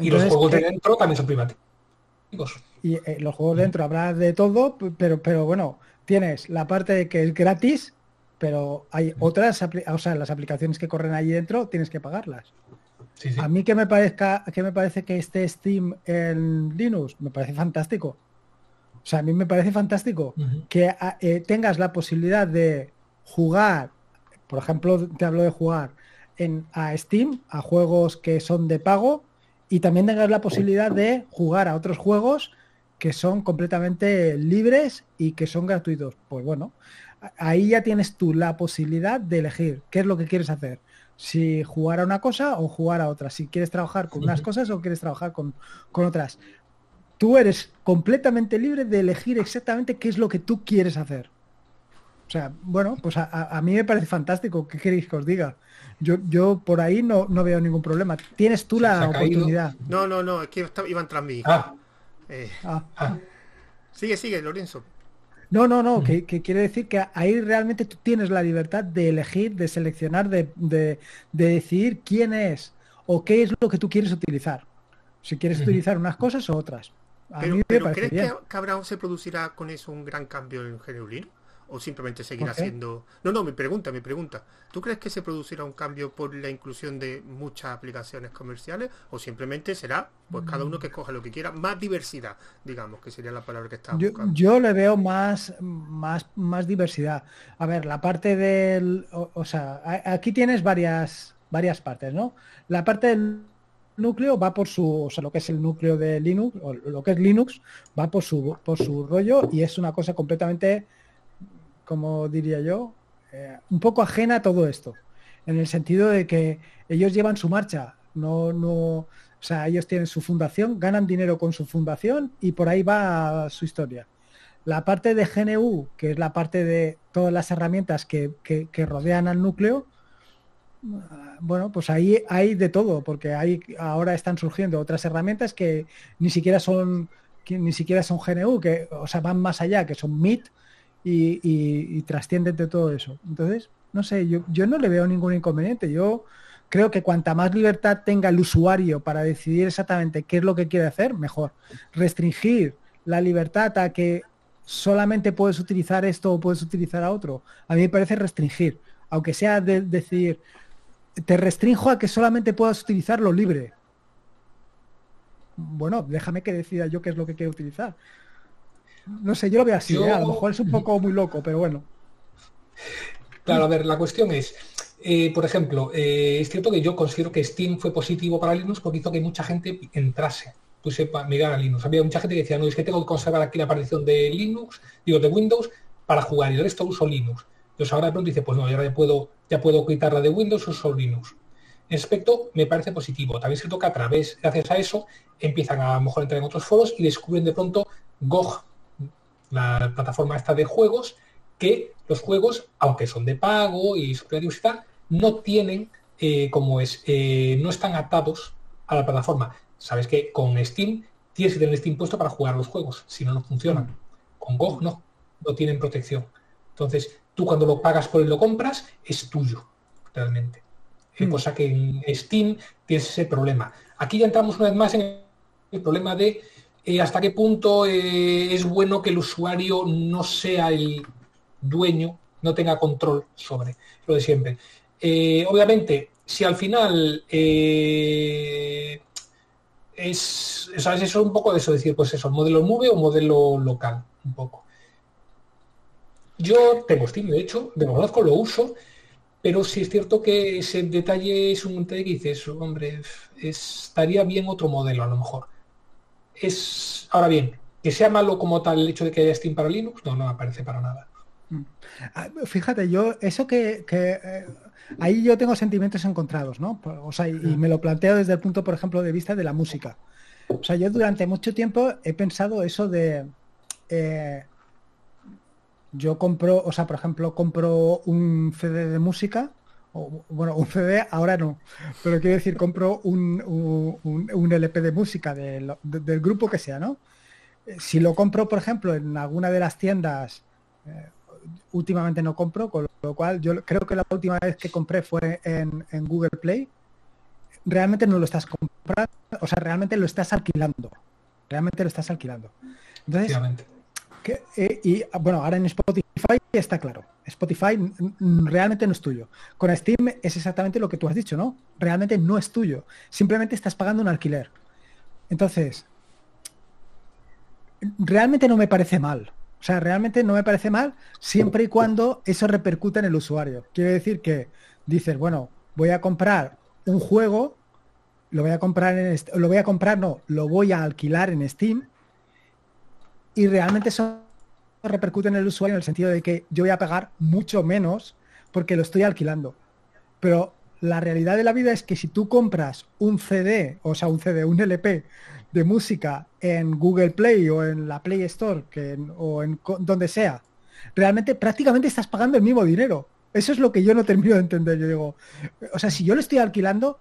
y los juegos de dentro también son privativos. Y los juegos dentro habrá de todo, pero, pero bueno, tienes la parte de que es gratis, pero hay otras, o sea, las aplicaciones que corren ahí dentro tienes que pagarlas. A mí que me parezca, que me parece que esté Steam en Linux, me parece fantástico. O sea, a mí me parece fantástico que eh, tengas la posibilidad de jugar, por ejemplo, te hablo de jugar en, a Steam, a juegos que son de pago, y también tengas la posibilidad de jugar a otros juegos que son completamente libres y que son gratuitos. Pues bueno, ahí ya tienes tú la posibilidad de elegir qué es lo que quieres hacer. Si jugar a una cosa o jugar a otra. Si quieres trabajar con unas cosas o quieres trabajar con, otras. Tú eres completamente libre de elegir exactamente qué es lo que tú quieres hacer. O sea, bueno, pues a, mí me parece fantástico. ¿Qué queréis que os diga? Yo, yo por ahí no, no veo ningún problema. Tienes tú la oportunidad. No, no, no, es que iban tras mí. Ah. Eh, ah. Ah. Sigue, sigue, Lorenzo. No, no, no, que, quiere decir que ahí realmente tú tienes la libertad de elegir, de seleccionar, de, de, decidir quién es o qué es lo que tú quieres utilizar. Si quieres utilizar unas cosas o otras. pero, ¿crees que, que se producirá con eso un gran cambio en el o simplemente seguirá siendo... No, no, mi pregunta, mi pregunta. ¿Tú crees que se producirá un cambio por la inclusión de muchas aplicaciones comerciales o simplemente será pues cada uno que coja lo que quiera, más diversidad, digamos, que sería la palabra que está yo, Yo le veo más, más, más diversidad. A ver, la parte del... O, sea, aquí tienes varias, varias partes, ¿no? La parte del núcleo va por su, o sea, lo que es el núcleo de Linux, o lo que es Linux, va por su, por su rollo y es una cosa completamente como diría yo, eh, un poco ajena a todo esto, en el sentido de que ellos llevan su marcha, no, no, o sea, ellos tienen su fundación, ganan dinero con su fundación y por ahí va su historia. La parte de GNU, que es la parte de todas las herramientas que, rodean al núcleo, bueno, pues ahí hay de todo, porque hay, ahora están surgiendo otras herramientas que ni siquiera son que ni siquiera son GNU, que o sea, van más allá, que son MIT, y, y, trascienden de todo eso. Entonces, no sé, yo, yo no le veo ningún inconveniente. Yo creo que cuanta más libertad tenga el usuario para decidir exactamente qué es lo que quiere hacer, mejor. Restringir la libertad a que solamente puedes utilizar esto o puedes utilizar a otro, a mí me parece restringir, aunque sea de decir, te restrinjo a que solamente puedas utilizar lo libre. Bueno, déjame que decida yo qué es lo que quiero utilizar. No sé, yo lo veo así, ¿eh? a lo mejor es un poco muy loco, pero bueno. Claro, a ver, la cuestión es, eh, por ejemplo, eh, es cierto que yo considero que Steam fue positivo para Linux porque hizo que mucha gente entrase, pues sepa mirar a Linux. Había mucha gente que decía, no, es que tengo que conservar aquí la partición de Linux, digo, de Windows, para jugar y el resto uso Linux. Entonces ahora de pronto dice, pues no, ya puedo, ya puedo quitar la de Windows, uso Linux. En aspecto me parece positivo. También se toca a través, gracias a eso, empiezan a, a lo mejor entrar en otros foros y descubren de pronto GOG, la plataforma esta de juegos, que los juegos, aunque son de pago y su tal, no tienen, eh, como es, eh, no están atados a la plataforma. Sabes que con Steam tienes que tener Steam puesto para jugar los juegos, si no, no funcionan. Con GOG no, no tienen protección. Entonces, tú cuando lo pagas por él lo compras, es tuyo, realmente. Hmm. Cosa que en Steam tienes ese problema. Aquí ya entramos una vez más en el problema de eh, hasta qué punto eh, es bueno que el usuario no sea el dueño, no tenga control sobre lo de siempre. Eh, obviamente, si al final es, ¿sabes? Eso es un poco de eso, decir, pues eso, modelo nube o modelo local, un poco. Yo tengo Steam, de hecho, de conozco, lo uso, pero sí es cierto que ese detalle es un detalle que dices, hombre, estaría bien otro modelo a lo mejor es, ahora bien, que sea malo como tal el hecho de que haya Steam para Linux, no, no me parece para nada. Mm. Ah, fíjate, yo, eso que, eh, ahí yo tengo sentimientos encontrados, ¿no? O sea, y, mm. me lo planteo desde el punto, por ejemplo, de vista de la música. O sea, yo durante mucho tiempo he pensado eso de... Eh, yo compro, o sea, por ejemplo, compro un CD de música bueno, un CD ahora no, pero quiero decir, compro un, un, LP de música del grupo que sea, ¿no? Eh, si lo compro, por ejemplo, en alguna de las tiendas, eh, últimamente no compro, con lo cual yo creo que la última vez que compré fue en, Google Play, realmente no lo estás comprando, o sea, realmente lo estás alquilando, realmente lo estás alquilando. Entonces, Eh, y bueno, ahora en Spotify está claro. Spotify realmente no es tuyo. Con Steam es exactamente lo que tú has dicho, ¿no? Realmente no es tuyo. Simplemente estás pagando un alquiler. Entonces, realmente no me parece mal. O sea, realmente no me parece mal siempre y cuando eso repercute en el usuario. Quiere decir que dices, bueno, voy a comprar un juego, lo voy a comprar en lo voy a comprar, no, lo voy a alquilar en Steam y realmente eso repercute en el usuario en el sentido de que yo voy a pagar mucho menos porque lo estoy alquilando. Pero la realidad de la vida es que si tú compras un CD, o sea, un CD, un LP de música en Google Play o en la Play Store que, o en donde sea, realmente prácticamente estás pagando el mismo dinero. Eso es lo que yo no termino de entender. Yo digo, o sea, si yo lo estoy alquilando,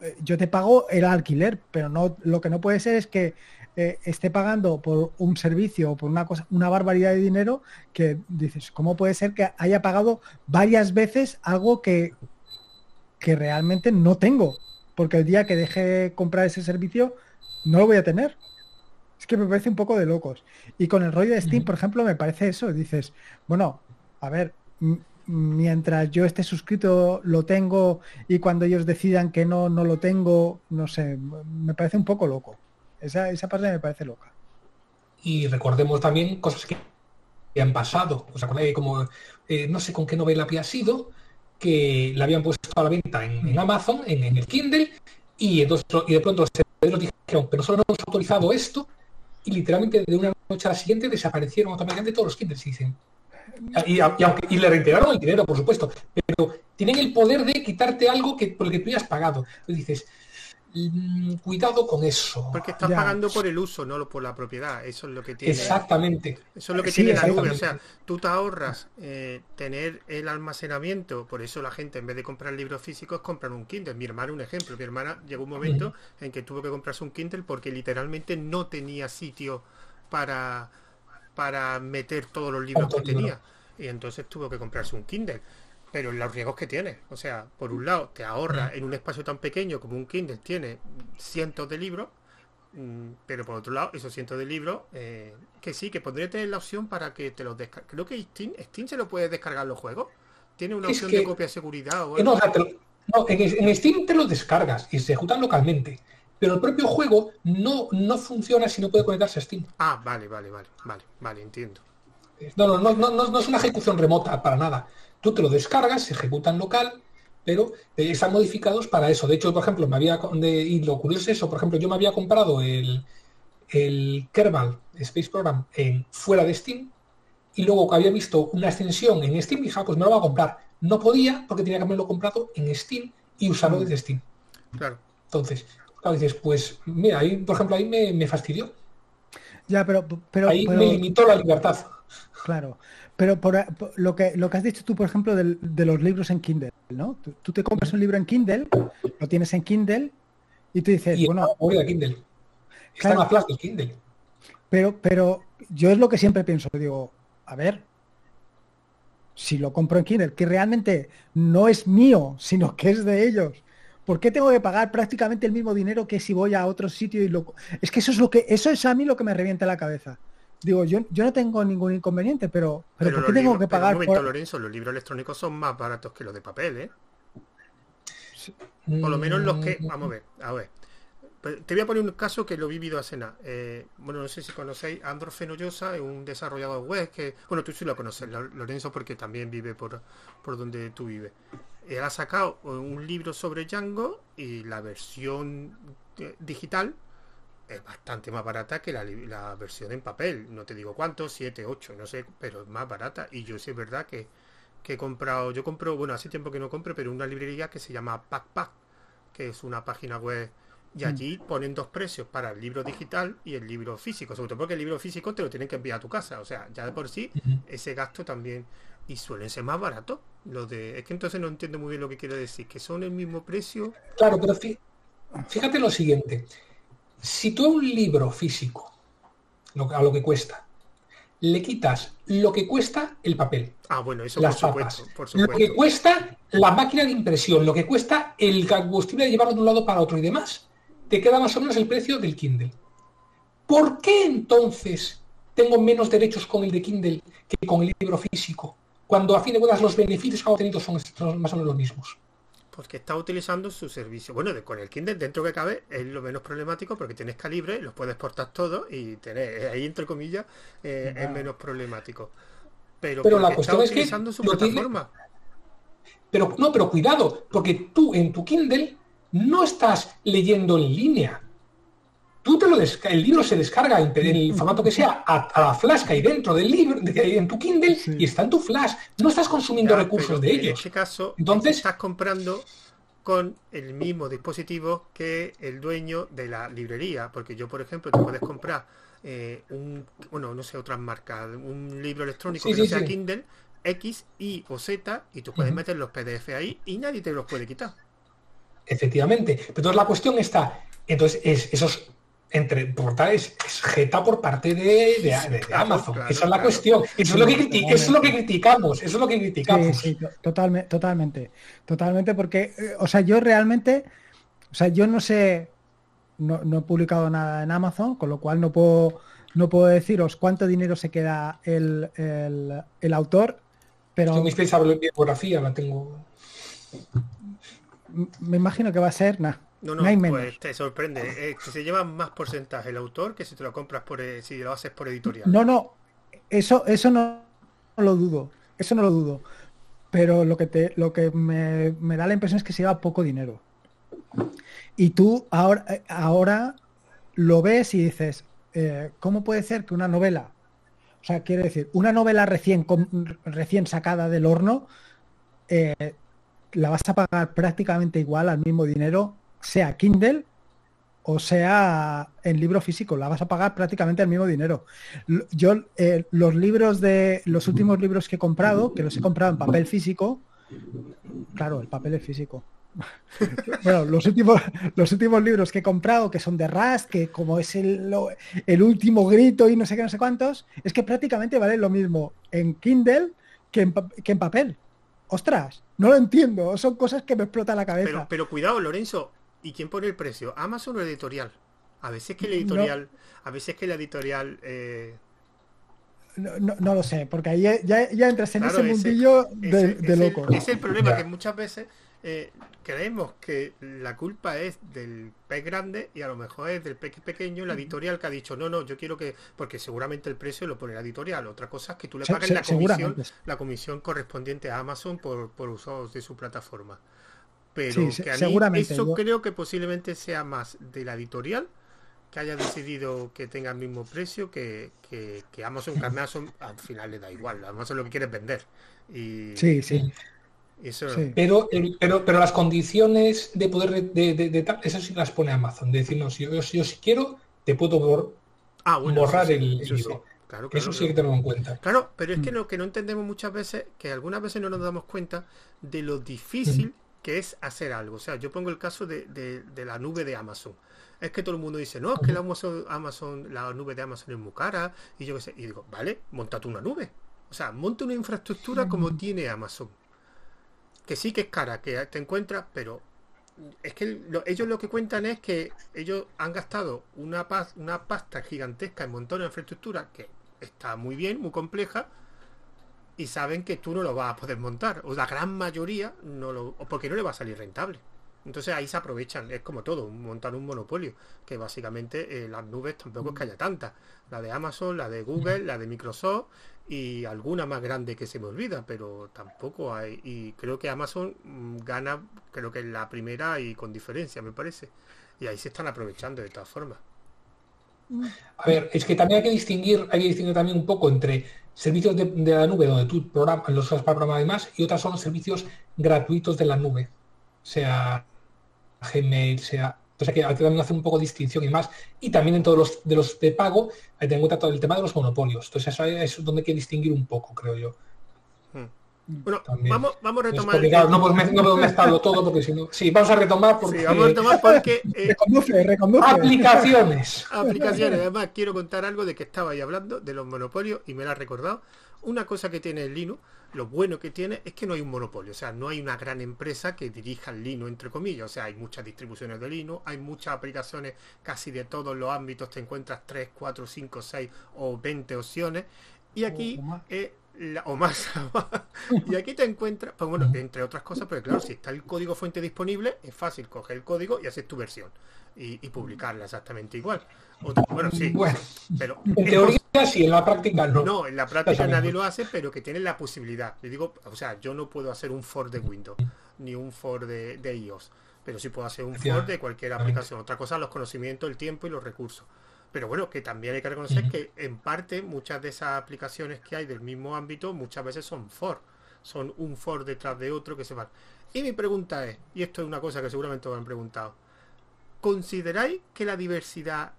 eh, yo te pago el alquiler, pero no lo que no puede ser es que eh, esté pagando por un servicio o por una cosa, una barbaridad de dinero que dices, ¿cómo puede ser que haya pagado varias veces algo que, que realmente no tengo? Porque el día que deje comprar ese servicio no lo voy a tener. Es que me parece un poco de locos. Y con el rollo de Steam, por ejemplo, me parece eso. Dices, bueno, a ver, mientras yo esté suscrito lo tengo y cuando ellos decidan que no, no lo tengo, no sé, me parece un poco loco. Esa, esa parte me parece loca. Y recordemos también cosas que han pasado. O sea, como, eh, no sé con qué novela había sido, que la habían puesto a la venta en. Amazon, en, el Kindle, y, entonces, y de pronto los servidores dijeron, pero solo no hemos autorizado esto, y literalmente de una noche a la siguiente desaparecieron automáticamente todos los Kindles. Dicen, y, y, le reintegraron el dinero, por supuesto, pero tienen el poder de quitarte algo que por el que tú ya has pagado. Dices, cuidado con eso. Porque estás pagando por el uso, no por la propiedad. Eso es lo que tiene. Exactamente. Eso es lo que tiene la nube. O sea, tú te ahorras eh, tener el almacenamiento. Por eso la gente, en vez de comprar libros físicos, compran un Kindle. Mi hermana, un ejemplo. Mi hermana llegó un momento en que tuvo que comprarse un Kindle porque literalmente no tenía sitio para, para meter todos los libros que tenía. Y entonces tuvo que comprarse un Kindle pero los riesgos que tiene. O sea, por un lado, te ahorra en un espacio tan pequeño como un Kindle tiene cientos de libros, mm, pero por otro lado, esos cientos de libros, eh, que sí, que podría tener la opción para que te los descargues. Creo que Steam, Steam se lo puede descargar los juegos. Tiene una opción de copia de seguridad. O no, en, Steam te los descargas y se ejecutan localmente. Pero el propio juego no, no funciona si no puede conectarse a Steam. Ah, vale, vale, vale, vale, vale, entiendo. No, no, no, no, no es una ejecución remota para nada. Tú te lo descargas, se ejecuta en local, pero eh, están modificados para eso. De hecho, por ejemplo, me había y lo curioso es eso, por ejemplo, yo me había comprado el, el Kerbal Space Program en, fuera de Steam y luego que había visto una extensión en Steam, dije, ah, pues me lo voy a comprar. No podía porque tenía que haberlo comprado en Steam y usarlo desde Steam. Claro. Entonces, claro, dices, pues mira, ahí, por ejemplo, ahí me, fastidió. Ya, pero, pero ahí me limitó la libertad. Claro, pero por, lo, que, lo que has dicho tú, por ejemplo, de los libros en Kindle, ¿no? Tú, te compras un libro en Kindle, lo tienes en Kindle y tú dices, bueno... Voy a Kindle. Está claro, más que Kindle. Pero, pero yo es lo que siempre pienso, digo, a ver, si lo compro en Kindle, que realmente no es mío, sino que es de ellos, ¿por qué tengo que pagar prácticamente el mismo dinero que si voy a otro sitio y lo... Es que eso es lo que, eso es a mí lo que me revienta la cabeza. Digo, yo, yo no tengo ningún inconveniente, pero, pero, ¿por qué tengo que pagar? por... Lorenzo, los libros electrónicos son más baratos que los de papel, ¿eh? Por lo menos los que. Mm. Vamos a ver, a ver. Te voy a poner un caso que lo he vivido a cena. Eh, bueno, no sé si conocéis Andro Fenollosa, es un desarrollador web que. Bueno, tú sí lo conoces, Lorenzo, porque también vive por, por donde tú vives. Él ha sacado un libro sobre Django y la versión eh, digital es bastante más barata que la, versión en papel. No te digo cuánto, 7, 8, no sé, pero es más barata. Y yo sí es verdad que, he comprado, yo compro, bueno, hace tiempo que no compro, pero una librería que se llama Pack que es una página web. Y mm. allí ponen dos precios para el libro digital y el libro físico. Sobre todo porque el libro físico te lo tienen que enviar a tu casa. O sea, ya de por sí, ese gasto también. Y suelen ser más baratos. Los de, es que entonces no entiendo muy bien lo que quiere decir. Que son el mismo precio. Claro, pero fíjate lo siguiente si tú a un libro físico, a lo que cuesta, le quitas lo que cuesta el papel, ah, bueno, eso las por lo que cuesta la máquina de impresión, lo que cuesta el combustible de llevarlo de un lado para otro y demás, te queda más o menos el precio del Kindle. ¿Por qué entonces tengo menos derechos con el de Kindle que con el libro físico? Cuando a fin de cuentas los beneficios que han obtenido son, son más o menos los mismos. Porque está utilizando su servicio. Bueno, de, con el Kindle dentro que cabe es lo menos problemático porque tienes calibre, los puedes portar todos y tener ahí entre comillas eh, es menos problemático. Pero, pero la cuestión es que su plataforma. Pero no, pero cuidado, porque tú en tu Kindle no estás leyendo en línea. Tú te lo el libro se descarga en, el formato que sea a, la flash que hay dentro del libro, en tu Kindle y está en tu flash. No estás consumiendo recursos de ellos. En ese caso, entonces estás comprando con el mismo dispositivo que el dueño de la librería, porque yo, por ejemplo, te puedes comprar eh, un, bueno, no sé, otras marcas, un libro electrónico que no sea Kindle, X, Y o Z, y tú puedes meter los PDF ahí y nadie te los puede quitar. Efectivamente. Pero entonces la cuestión está, entonces es, esos entre portales es jeta por parte de, Amazon. Esa es la cuestión. Eso, es lo que es lo que criticamos. Eso es lo que criticamos. Sí, totalmente, totalmente. Totalmente, porque, eh, o sea, yo realmente, o sea, yo no sé, no, he publicado nada en Amazon, con lo cual no puedo, no puedo deciros cuánto dinero se queda el, el, autor, pero... Yo mi biografía la tengo. Me imagino que va a ser nada no, no, pues te sorprende. Eh, que se lleva más porcentaje el autor que si te lo compras por eh, si lo haces por editorial. No, no, eso, eso no, lo dudo. Eso no lo dudo. Pero lo que te, lo que me, da la impresión es que se lleva poco dinero. Y tú ahora, eh, ahora lo ves y dices, ¿cómo puede ser que una novela, o sea, quiere decir, una novela recién, recién sacada del horno, la vas a pagar prácticamente igual al mismo dinero sea Kindle o sea en libro físico, la vas a pagar prácticamente el mismo dinero. Yo, eh, los libros de los últimos libros que he comprado, que los he comprado en papel físico, claro, el papel es físico. *laughs* bueno, los últimos, los últimos libros que he comprado, que son de Rust, que como es el, el último grito y no sé qué, no sé cuántos, es que prácticamente vale lo mismo en Kindle que en, que en papel. Ostras, no lo entiendo, son cosas que me explotan la cabeza. Pero cuidado, Lorenzo, ¿Y quién pone el precio? ¿Amazon o editorial? A veces que el editorial, a veces que la editorial eh, no, lo sé, porque ahí ya, ya entras en ese mundillo de, loco. Es el problema que muchas veces eh, creemos que la culpa es del pez grande y a lo mejor es del pez pequeño, la editorial que ha dicho, no, no, yo quiero que, porque seguramente el precio lo pone la editorial. Otra cosa es que tú le pagues la comisión, la comisión correspondiente a Amazon por, por uso de su plataforma. Pero que a seguramente, eso creo que posiblemente sea más de la editorial que haya decidido que tenga el mismo precio que, que, que Amazon, que Amazon al final le da igual, Amazon lo que quiere es vender. Y, sí, sí. Eso... Pero, pero, pero las condiciones de poder de, de, tal, esas sí las pone Amazon. De decir, no, si yo, si quiero, te puedo ah, borrar el, libro. Claro, eso sí que tenerlo en cuenta. Claro, pero es que mm. lo que no entendemos muchas veces, que algunas veces no nos damos cuenta de lo difícil que es hacer algo. O sea, yo pongo el caso de, la nube de Amazon. Es que todo el mundo dice, no, es que la Amazon, la nube de Amazon es muy cara, y yo qué sé. Y digo, vale, montate una nube. O sea, monta una infraestructura como tiene Amazon. Que sí que es cara, que te encuentras, pero es que ellos lo que cuentan es que ellos han gastado una, una pasta gigantesca en montar una infraestructura que está muy bien, muy compleja, y saben que tú no lo vas a poder montar, o la gran mayoría no lo, porque no le va a salir rentable. Entonces ahí se aprovechan, es como todo, montar un monopolio, que básicamente eh, las nubes tampoco es que haya tantas. La de Amazon, la de Google, la de Microsoft y alguna más grande que se me olvida, pero tampoco hay. Y creo que Amazon mm, gana, creo que es la primera y con diferencia, me parece. Y ahí se están aprovechando de todas formas. A ver, es que también hay que distinguir, hay que distinguir también un poco entre servicios de, la nube donde tú programas, los usas para programar y más, y otras son los servicios gratuitos de la nube, sea Gmail, sea... Entonces hay que, también hacer un poco de distinción y más. Y también en todos los de los de pago hay que tener en cuenta todo el tema de los monopolios. Entonces eso es donde hay que distinguir un poco, creo yo. Bueno, vamos, vamos a retomar. no, puedo, mezclarlo todo porque si no. Sí, vamos a retomar porque. vamos a retomar porque. Eh, reconduce, Aplicaciones. Aplicaciones. Además, quiero contar algo de que estaba ahí hablando de los monopolios y me lo ha recordado. Una cosa que tiene el Linux, lo bueno que tiene es que no hay un monopolio, o sea, no hay una gran empresa que dirija el Linux, entre comillas, o sea, hay muchas distribuciones de Linux, hay muchas aplicaciones casi de todos los ámbitos, te encuentras 3, 4, 5, 6 o 20 opciones, y aquí... *laughs* o más. y aquí te encuentras, pues bueno, entre otras cosas, pero claro, si está el código fuente disponible, es fácil coger el código y hacer tu versión y, publicarla exactamente igual. bueno, sí, pero en teoría sí, en la práctica no. No, en la práctica nadie lo hace, pero que tiene la posibilidad. Le digo, o sea, yo no puedo hacer un for de Windows ni un for de, de iOS, pero sí puedo hacer un for de cualquier aplicación. Otra cosa, los conocimientos, el tiempo y los recursos. Pero bueno, que también hay que reconocer que en parte muchas de esas aplicaciones que hay del mismo ámbito muchas veces son for. Son un for detrás de otro que se van. Y mi pregunta es, y esto es una cosa que seguramente me han preguntado, ¿consideráis que la diversidad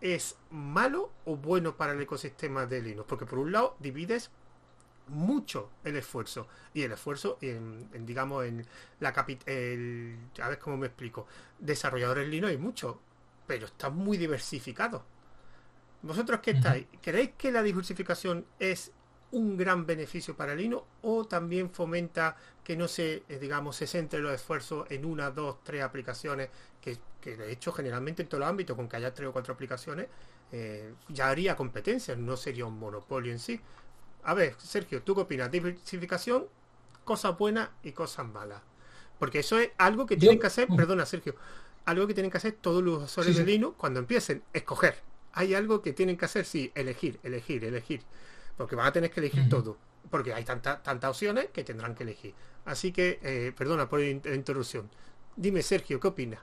es malo o bueno para el ecosistema de Linux? Porque por un lado divides mucho el esfuerzo y el esfuerzo en, digamos en la capital a ver cómo me explico desarrolladores Linux hay mucho pero está muy diversificado. ¿Vosotros qué estáis? ¿Creéis que la diversificación es un gran beneficio para Linux o también fomenta que no se, eh, digamos, se centre los esfuerzos en una, dos, tres aplicaciones, que, de hecho generalmente en todo el ámbito, con que haya tres o cuatro aplicaciones, eh, ya haría competencia, no sería un monopolio en sí. A ver, Sergio, ¿tú qué opinas? Diversificación, cosas buenas y cosas malas. Porque eso es algo que tienen que hacer, perdona Sergio, algo que tienen que hacer todos los usuarios de Linux cuando empiecen, escoger. Hay algo que tienen que hacer, sí, elegir, elegir, elegir. Porque van a tener que elegir todo. Porque hay tantas tantas opciones que tendrán que elegir. Así que, eh, perdona por la interrupción. Dime, Sergio, ¿qué opinas?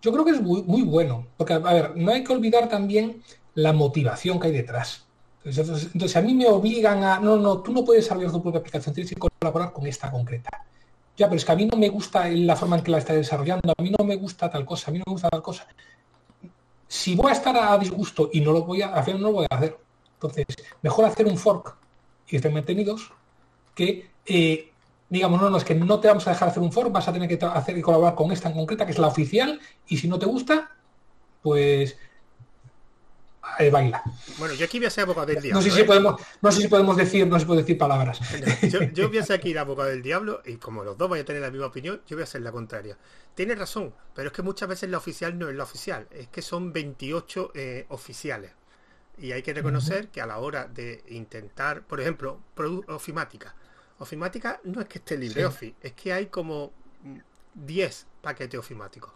Yo creo que es muy, muy bueno. Porque, a ver, no hay que olvidar también la motivación que hay detrás. Entonces, entonces, a mí me obligan a, no, no, tú no puedes desarrollar tu propia aplicación, tienes que colaborar con esta concreta ya, pero es que a mí no me gusta la forma en que la está desarrollando, a mí no me gusta tal cosa, a mí no me gusta tal cosa. Si voy a estar a disgusto y no lo voy a, hacer, no lo voy a hacer. Entonces, mejor hacer un fork y estén mantenidos que, eh, digamos, no, no, es que no te vamos a dejar hacer un fork, vas a tener que hacer y colaborar con esta en concreta, que es la oficial, y si no te gusta, pues eh, baila. Bueno, yo aquí voy a ser abogado del diablo. No sé, si ¿eh? podemos, no sé si podemos decir, no se puede decir palabras. *laughs* Yo, voy a ser aquí el abogado del diablo y como los dos van a tener la misma opinión, yo voy a ser la contraria. Tiene razón, pero es que muchas veces la oficial no es la oficial, es que son 28 eh, oficiales. Y hay que reconocer que a la hora de intentar, por ejemplo, ofimática. Ofimática no es que esté LibreOffice, es que hay como 10 paquetes ofimáticos.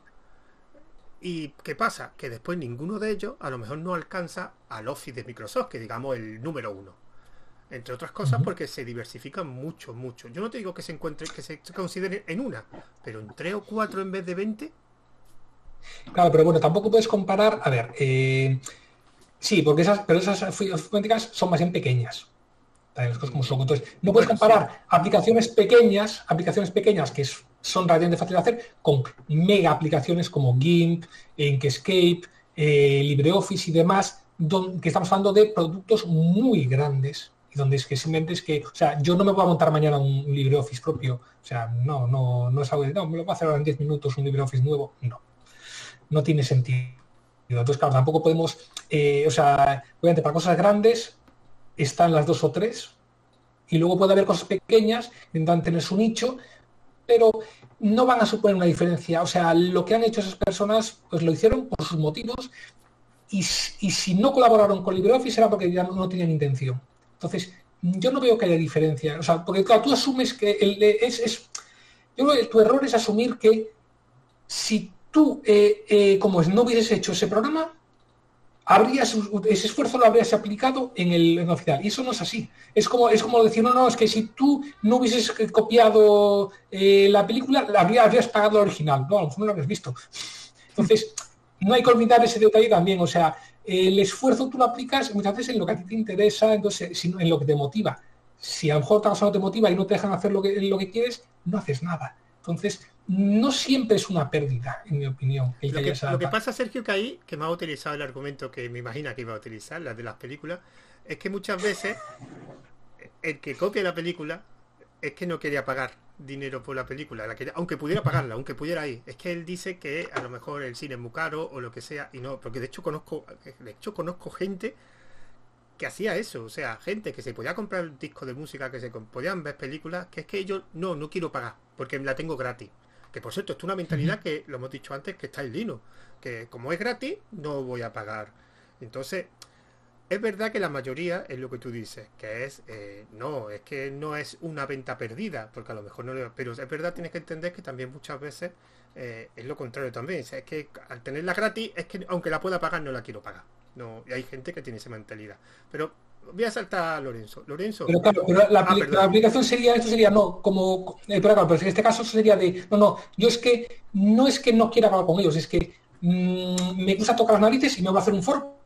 ¿Y qué pasa? Que después ninguno de ellos a lo mejor no alcanza al Office de Microsoft, que digamos el número uno. Entre otras cosas porque se diversifican mucho, mucho. Yo no te digo que se encuentre, que se considere en una, pero en tres o cuatro en vez de 20. Claro, pero bueno, tampoco puedes comparar, a ver, eh, sí, porque esas, pero esas fuentes son más bien pequeñas. Entonces, no puedes comparar aplicaciones pequeñas, aplicaciones pequeñas que son relativamente fáciles de hacer, con mega aplicaciones como GIMP, Inkscape, eh, LibreOffice y demás, donde, que estamos hablando de productos muy grandes y donde es que simplemente es que, o sea, yo no me voy a montar mañana un LibreOffice propio, o sea, no, no, no es algo de, no, me lo voy a hacer ahora en 10 minutos un LibreOffice nuevo, no, no tiene sentido. Entonces, claro, tampoco podemos, eh, o sea, obviamente para cosas grandes están las dos o tres, y luego puede haber cosas pequeñas, intentan tener su nicho, pero no van a suponer una diferencia. O sea, lo que han hecho esas personas, pues lo hicieron por sus motivos, y, si no colaboraron con LibreOffice era porque ya no, tenían intención. Entonces, yo no veo que haya diferencia. O sea, porque claro, tú asumes que el, es, es, yo creo que tu error es asumir que si tú, eh, eh, como no hubieses hecho ese programa, ese esfuerzo lo habrías aplicado en el oficial. Y eso no es así. Es como, es como decir, no, no, es que si tú no hubieses copiado eh, la película, la habrías, pagado la original. No, a lo mejor no lo habrías visto. Entonces, no hay que olvidar ese detalle también. O sea, el esfuerzo tú lo aplicas muchas veces en lo que a ti te interesa, entonces, en lo que te motiva. Si a lo mejor otra cosa no te motiva y no te dejan hacer lo que, lo que quieres, no haces nada. Entonces, no siempre es una pérdida, en mi opinión. lo, que, pasa, Sergio, que ahí, que me ha utilizado el argumento que me imagina que iba a utilizar, la de las películas, es que muchas veces el que copia la película es que no quería pagar dinero por la película, la aunque pudiera pagarla, aunque pudiera ir. Es que él dice que a lo mejor el cine es muy caro o lo que sea, y no, porque de hecho conozco, de hecho conozco gente que hacía eso. O sea, gente que se podía comprar disco de música, que se podían ver películas, que es que ellos no, no quiero pagar, porque la tengo gratis. Que por cierto, esto es una mentalidad que lo hemos dicho antes que está en Linux. Que como es gratis, no voy a pagar. Entonces, es verdad que la mayoría es lo que tú dices, que es, eh, no, es que no es una venta perdida, porque a lo mejor no le... Pero es verdad, tienes que entender que también muchas veces eh, es lo contrario también. es que al tenerla gratis, es que aunque la pueda pagar, no la quiero pagar. No, y hay gente que tiene esa mentalidad. Pero voy a saltar a Lorenzo. Lorenzo. Pero claro, la, ah, aplicación sería, esto sería, no, como, eh, pero claro, pero en este caso sería de, no, no, yo es que, no es que no quiera hablar con ellos, es que mm, me gusta tocar las narices y me va a hacer un foro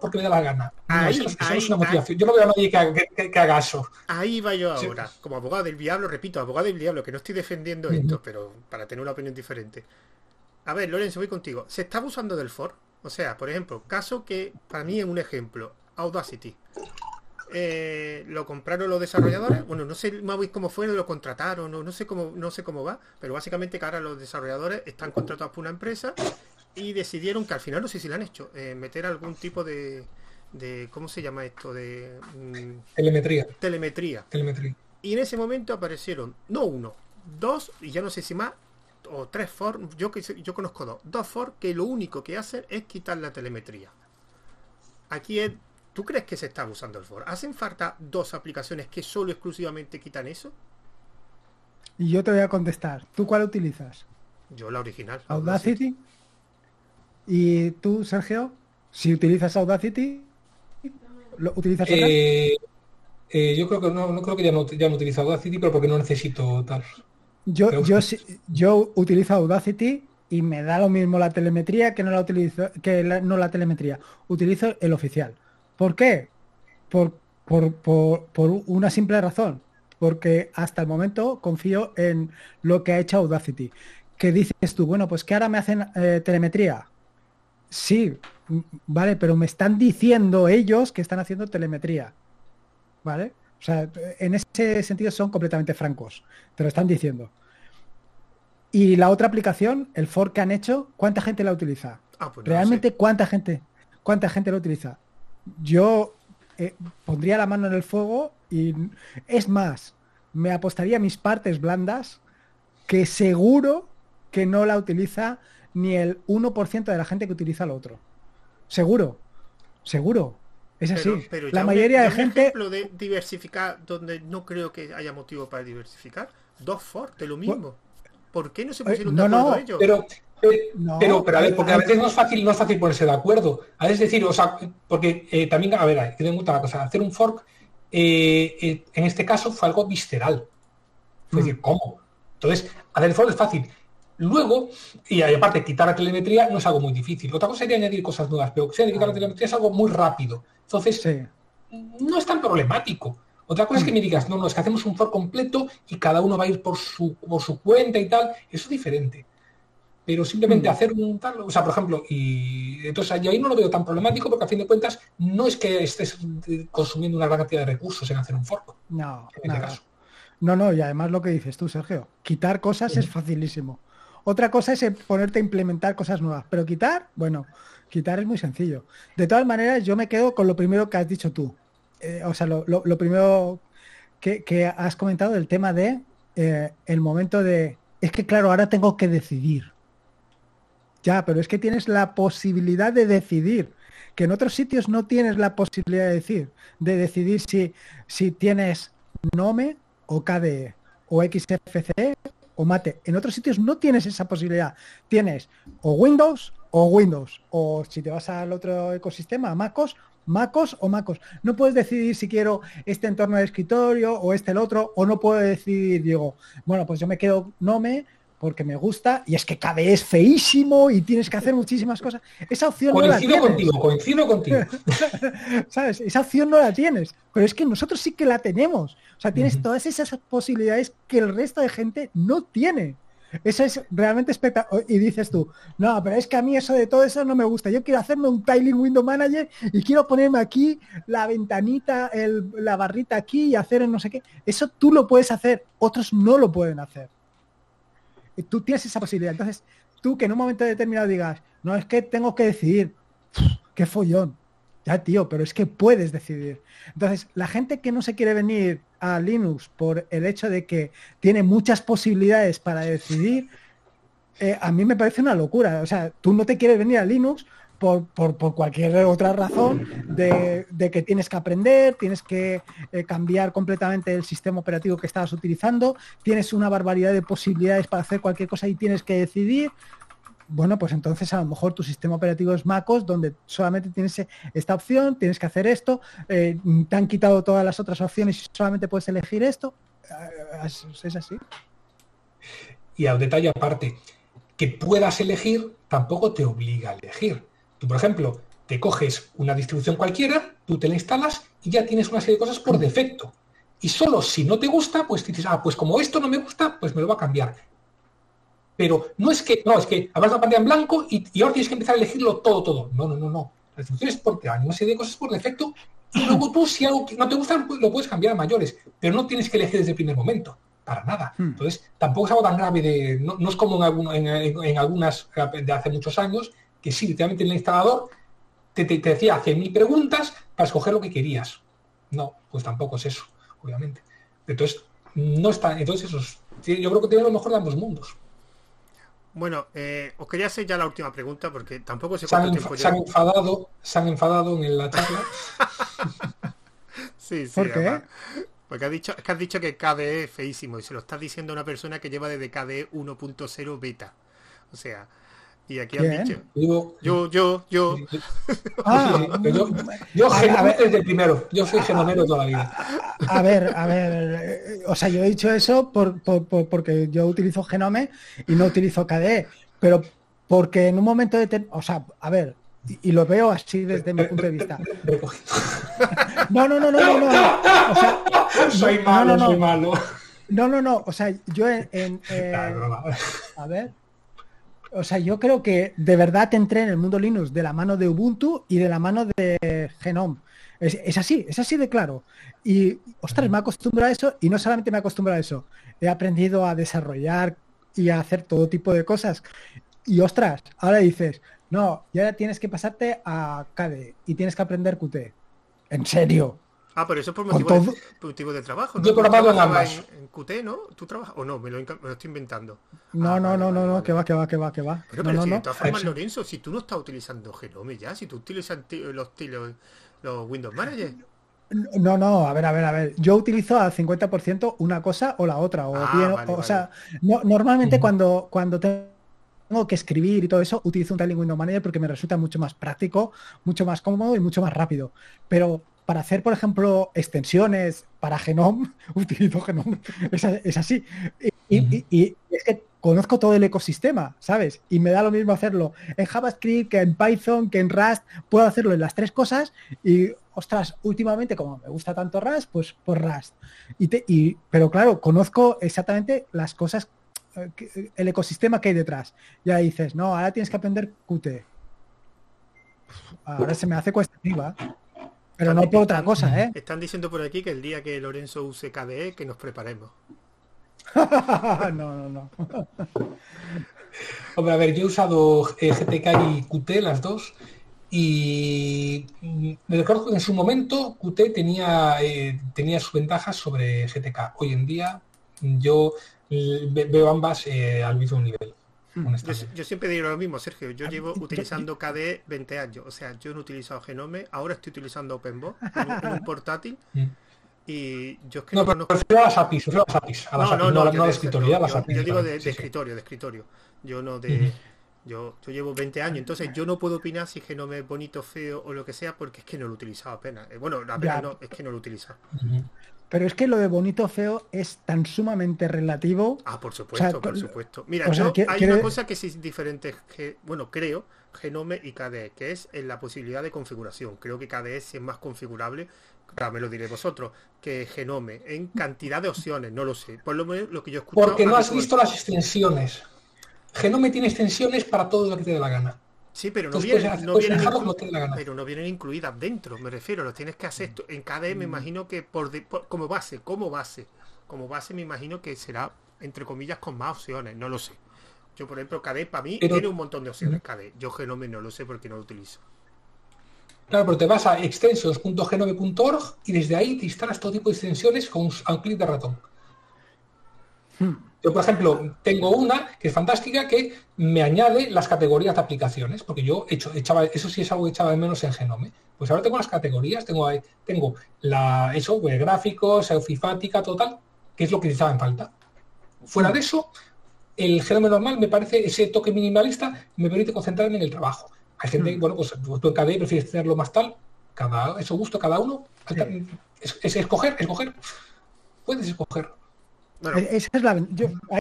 porque me da la gana. Ahí, es una motivación. yo no veo a nadie que, haga eso. Ahí va yo ahora, como abogado del diablo, repito, abogado del diablo, que no estoy defendiendo esto, pero para tener una opinión diferente. A ver, Lorenzo, voy contigo. ¿Se está abusando del for? O sea, por ejemplo, caso que para mí es un ejemplo, Audacity. Eh, lo compraron los desarrolladores. Bueno, no sé cómo fue, lo contrataron, no, no sé cómo, no sé cómo va, pero básicamente que ahora los desarrolladores están contratados por una empresa y decidieron que al final no sé si lo han hecho, eh, meter algún tipo de, de, ¿cómo se llama esto? De mm, telemetría. Telemetría. Telemetría. Y en ese momento aparecieron, no uno, dos, y ya no sé si más, o tres for, yo, yo conozco dos, dos for que lo único que hacen es quitar la telemetría. Aquí es, ¿tú crees que se está usando el for? ¿Hacen falta dos aplicaciones que solo exclusivamente quitan eso? Y yo te voy a contestar. ¿Tú cuál utilizas? Yo la original. Audacity. ¿Y tú, Sergio? Si utilizas Audacity, ¿lo utilizas eh, eh, yo creo que no, no creo que ya no, ya no utilizo Audacity, pero porque no necesito tal. Yo, yo, yo utilizo Audacity y me da lo mismo la telemetría que no la utilizo, que no la telemetría. Utilizo el oficial. ¿Por qué? Por, por, una simple razón. Porque hasta el momento confío en lo que ha hecho Audacity. Que dices tú, bueno, pues que ahora me hacen eh, telemetría. Sí, vale, pero me están diciendo ellos que están haciendo telemetría. ¿Vale? O sea, en ese sentido son completamente francos. Te lo están diciendo. Y la otra aplicación, el fork que han hecho, ¿cuánta gente la utiliza? Ah, pues Realmente, ¿cuánta gente? ¿Cuánta gente la utiliza? Yo eh, pondría la mano en el fuego y es más, me apostaría mis partes blandas que seguro que no la utiliza ni el 1% de la gente que utiliza el otro. Seguro, seguro. Es así. la mayoría de gente. ejemplo de diversificar donde no creo que haya motivo para diversificar. Dos for de lo mismo. ¿Por qué no se pusieron de acuerdo ellos? Pero, pero, pero, a ver, porque a veces no es fácil, no es fácil ponerse de acuerdo. A veces decir, o sea, porque eh, también, a ver, que tengo una cosa, hacer un fork, eh, eh, en este caso fue algo visceral. Es decir, mm. ¿cómo? Entonces, hacer el fork es fácil. Luego, y aparte, quitar la telemetría no es algo muy difícil. Otra cosa sería añadir cosas nuevas, pero que quitar la telemetría es algo muy rápido. Entonces, no es tan problemático. Otra cosa es que me digas, no, no, es que hacemos un for completo y cada uno va a ir por su, por su cuenta y tal. Eso es diferente. Pero simplemente mm. hacer un tal, o sea, por ejemplo, y entonces ahí no lo veo tan problemático porque a fin de cuentas no es que estés consumiendo una gran cantidad de recursos en hacer un fork. No, en este caso. No, no, y además lo que dices tú, Sergio, quitar cosas es facilísimo. Otra cosa es ponerte a implementar cosas nuevas, pero quitar, bueno, quitar es muy sencillo. De todas maneras, yo me quedo con lo primero que has dicho tú. Eh, o sea, lo, primero que, has comentado, el tema de eh, el momento de, es que claro, ahora tengo que decidir. Ya, pero es que tienes la posibilidad de decidir, que en otros sitios no tienes la posibilidad de decir, de decidir si, si tienes Nome o KDE o XFCE o Mate. En otros sitios no tienes esa posibilidad. Tienes o Windows o Windows. O si te vas al otro ecosistema, MacOS MacOS o MacOS. No puedes decidir si quiero este entorno de escritorio o este el otro, o no puedo decidir, digo, bueno, pues yo me quedo Nome porque me gusta y es que KDE es feísimo y tienes que hacer muchísimas cosas. Esa opción no la tienes. contigo, coincido contigo. *laughs* ¿Sabes? Esa opción no la tienes, pero es que nosotros sí que la tenemos. O sea, tienes todas esas posibilidades que el resto de gente no tiene. Eso es realmente espectacular. Y dices tú, no, pero es que a mí eso de todo eso no me gusta. Yo quiero hacerme un tiling window manager y quiero ponerme aquí la ventanita, la barrita aquí y hacer no sé qué. Eso tú lo puedes hacer, otros no lo pueden hacer. Tú tienes esa posibilidad. Entonces, tú que en un momento determinado digas, no, es que tengo que decidir, qué follón. Ya, tío, pero es que puedes decidir. Entonces, la gente que no se quiere venir a Linux por el hecho de que tiene muchas posibilidades para decidir, eh, a mí me parece una locura. O sea, tú no te quieres venir a Linux por, cualquier otra razón de, que tienes que aprender, tienes que eh, cambiar completamente el sistema operativo que estabas utilizando, tienes una barbaridad de posibilidades para hacer cualquier cosa y tienes que decidir. Bueno, pues entonces a lo mejor tu sistema operativo es MacOS, donde solamente tienes esta opción, tienes que hacer esto, eh, te han quitado todas las otras opciones y solamente puedes elegir esto. Es así. Y al detalle aparte, que puedas elegir tampoco te obliga a elegir. Tú, por ejemplo, te coges una distribución cualquiera, tú te la instalas y ya tienes una serie de cosas por defecto. Y solo si no te gusta, pues dices, ah, pues como esto no me gusta, pues me lo va a cambiar. Pero no es que, no, es que abras la pantalla en blanco y, ahora tienes que empezar a elegirlo todo, todo. No, no, no, no. La distribución es porque hay una serie de cosas por defecto y luego tú, si algo no te gusta, pues lo puedes cambiar a mayores. Pero no tienes que elegir desde el primer momento para nada. Hmm. Entonces, tampoco es algo tan grave de. No, es como en, algunas de hace muchos años, que sí, literalmente en el instalador te, te, te decía 100.000 preguntas para escoger lo que querías. No, pues tampoco es eso, obviamente. Entonces, no está. Entonces, eso yo creo que tiene lo mejor de ambos mundos. Bueno, eh, os quería hacer ya la última pregunta porque tampoco sé cuánto tiempo se han enfadado, se han enfadado en la charla. sí, sí. ¿Por qué? Porque has dicho, es que has dicho que KDE es feísimo y se lo estás diciendo a una persona que lleva desde KDE 1.0 beta. O sea, y aquí has dicho. Yo, yo, yo. Ah, yo, yo desde el primero. Yo soy genomero toda la vida. A ver, a ver. O sea, yo he dicho eso por, porque yo utilizo Genome y no utilizo KDE. Pero porque en un momento de... O sea, a ver, y, lo veo así desde mi punto de vista. No, no, no, no, no, no. O sea, soy malo, no, soy malo. No, no, no. O sea, yo en, a ver. O sea, yo creo que de verdad entré en el mundo Linux de la mano de Ubuntu y de la mano de Genome. Es, así, es así de claro. Y, ostras, me acostumbrado a eso y no solamente me acostumbrado a eso. He aprendido a desarrollar y a hacer todo tipo de cosas. Y ostras, ahora dices, no, y ahora tienes que pasarte a KDE y tienes que aprender Qt. ¿En serio? Ah, pero eso es por motivo, de, trabajo. ¿no? Yo he trabajado en ambas. En, Qt, ¿no? ¿Tú trabajas? ¿O no? Me lo, estoy inventando. No, ah, no, no, no, no, que va, que va, que va, que va. Pero, pero si no, de todas formas, Lorenzo, si tú no estás utilizando Genome ya, si tú utilizas los, los, Windows Manager. No, no, a ver, a ver, a ver. Yo utilizo al 50% una cosa o la otra. O, ah, o sea, normalmente cuando, cuando te tengo que escribir y todo eso, utilizo un Tiling Window Manager porque me resulta mucho más práctico, mucho más cómodo y mucho más rápido. Pero para hacer, por ejemplo, extensiones para Genome, *laughs* utilizo Genome. Es, así. Y, es que conozco todo el ecosistema, ¿sabes? Y me da lo mismo hacerlo en JavaScript, que en Python, que en Rust. Puedo hacerlo en las tres cosas y, ostras, últimamente como me gusta tanto Rust, pues por Rust. Y, y pero claro, conozco exactamente las cosas el ecosistema que hay detrás. Ya dices, no, ahora tienes que aprender Qt. Ahora se me hace cuesta arriba. Pero no por otra cosa, ¿eh? Están diciendo por aquí que el día que Lorenzo use KDE, que nos preparemos. *laughs* no, no, no. Hombre, a ver, yo he usado eh, GTK y Qt, las dos, y me recuerdo que en su momento Qt tenía, eh, tenía sus ventajas sobre GTK. Hoy en día yo veo ambas eh, al mismo nivel. Yo, siempre digo lo mismo, Sergio. Yo llevo utilizando KDE 20 años. O sea, yo no he utilizado Genome, ahora estoy utilizando OpenBox *laughs* en, un, portátil. Y yo es que no, no pero a las APIs, a las APIs, a las no, no, no, de escritorio, yo, yo, digo de, escritorio, de escritorio. Yo no de. Yo, yo llevo 20 años, entonces yo no puedo opinar si Genome es bonito, feo o lo que sea, porque es que no lo he utilizado apenas. Eh, bueno, apenas no, es que no lo he utilizado. Pero es que lo de bonito feo es tan sumamente relativo. Ah, por supuesto, por supuesto. Mira, hay una cosa que es diferente, que, bueno, creo, Genome y KDE, que es en la posibilidad de configuración. Creo que KDE sí es más configurable, me lo diré vosotros, que Genome, en cantidad de opciones, no lo sé. Por lo menos lo que yo escucho. Porque no has visto las extensiones. Genome tiene extensiones para todo lo que te dé la gana. Sí, pero no, vienen, no vienen, pero no vienen incluidas dentro, me refiero, lo tienes que hacer en KDE me mm. imagino que por, como base, como base, como base me imagino que será entre comillas con más opciones, no lo sé. Yo por ejemplo KDE para mí tiene un montón de opciones KDE. Yo Genome no lo sé porque no lo utilizo. Claro, pero te vas a extensions.genome.org y desde ahí te instalas todo tipo de extensiones con un, a un clic de ratón. Hmm. Yo, por ejemplo, tengo una que es fantástica que me añade las categorías de aplicaciones, porque yo hecho, echaba, eso sí es algo que echaba de menos en Genome. Pues ahora tengo las categorías, tengo, tengo la, eso, web gráficos, eufifática, total, que es lo que necesitaba en falta. Fuera de eso, el Genome normal me parece, ese toque minimalista me permite concentrarme en el trabajo. Hay gente, hmm. bueno, pues, tú en KDE prefieres tenerlo más tal, cada, eso gusto cada uno. Es, es escoger, escoger. Puedes escoger. Esa es la,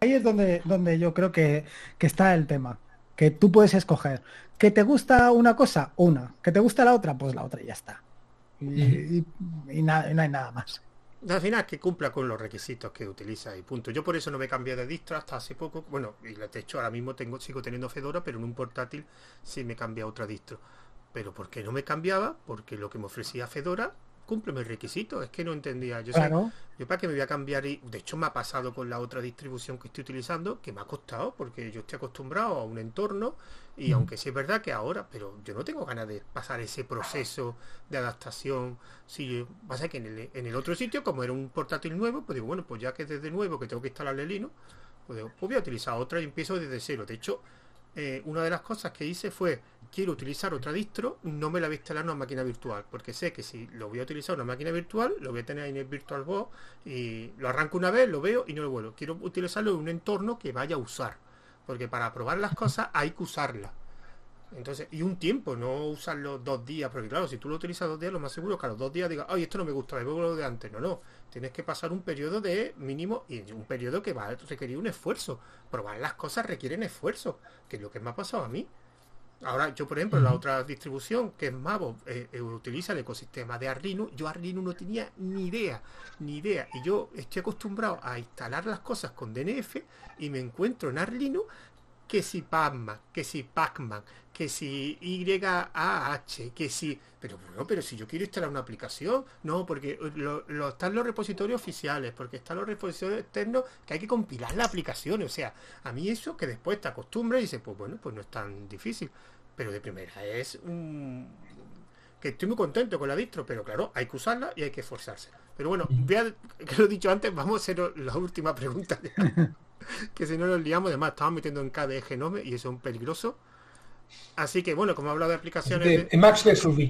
ahí es donde, donde yo creo que, está el tema. Que tú puedes escoger. ¿Que te gusta una cosa? Una. ¿Que te gusta la otra? Pues la otra y ya está. Y, no hay nada más. Al final que cumpla con los requisitos que utiliza y punto. Yo por eso no me cambié de distro hasta hace poco. Bueno, y de hecho ahora mismo tengo, sigo teniendo Fedora, pero en un portátil sí me cambié a otra distro. Pero ¿por qué no me cambiaba? Porque lo que me ofrecía Fedora cumple mis requisitos. Es que no entendía. Yo, yo para qué me voy a cambiar y de hecho me ha pasado con la otra distribución que estoy utilizando, que me ha costado, porque yo estoy acostumbrado a un entorno y aunque sí es verdad que ahora, pero yo no tengo ganas de pasar ese proceso de adaptación. Si pasa que en el, en el otro sitio, como era un portátil nuevo, pues digo, bueno, pues ya que desde nuevo que tengo que instalarle Linux, pues, pues voy a utilizar otra y empiezo desde cero. De hecho, eh, una de las cosas que hice fue quiero utilizar otra distro, no me la voy a instalar en una máquina virtual, porque sé que si lo voy a utilizar en una máquina virtual, lo voy a tener en el VirtualBox y lo arranco una vez, lo veo y no lo vuelvo. Quiero utilizarlo en un entorno que vaya a usar, porque para probar las cosas hay que usarlas. Entonces, y un tiempo, no usarlo dos días, porque claro, si tú lo utilizas dos días, lo más seguro es que a los dos días digas, ay, esto no me gusta, devuelvo lo de antes. No, no. Tienes que pasar un periodo de mínimo y un periodo que va a requerir un esfuerzo. Probar las cosas requieren esfuerzo, que es lo que me ha pasado a mí. Ahora, yo por ejemplo, la otra distribución que es Mavo, eh, eh, utiliza el ecosistema de Arduino. Yo Arduino no tenía ni idea, ni idea. Y yo estoy acostumbrado a instalar las cosas con DNF y me encuentro en Arduino que si Pacman, que si Pacman, que si YAH, que si... Pero bueno, pero si yo quiero instalar una aplicación, no, porque lo, están los repositorios oficiales, porque están los repositorios externos que hay que compilar la aplicación. O sea, a mí eso que después te acostumbras y dices, pues bueno, pues no es tan difícil. Pero de primera es un... que estoy muy contento con la distro, pero claro, hay que usarla y hay que esforzarse. Pero bueno, vea *laughs* que lo he dicho antes, vamos a hacer la última pregunta. *laughs* que si no nos liamos, además estamos metiendo en KDE Genome y eso es un peligroso. Así que bueno, como he hablado de aplicaciones. De, Max versus *laughs*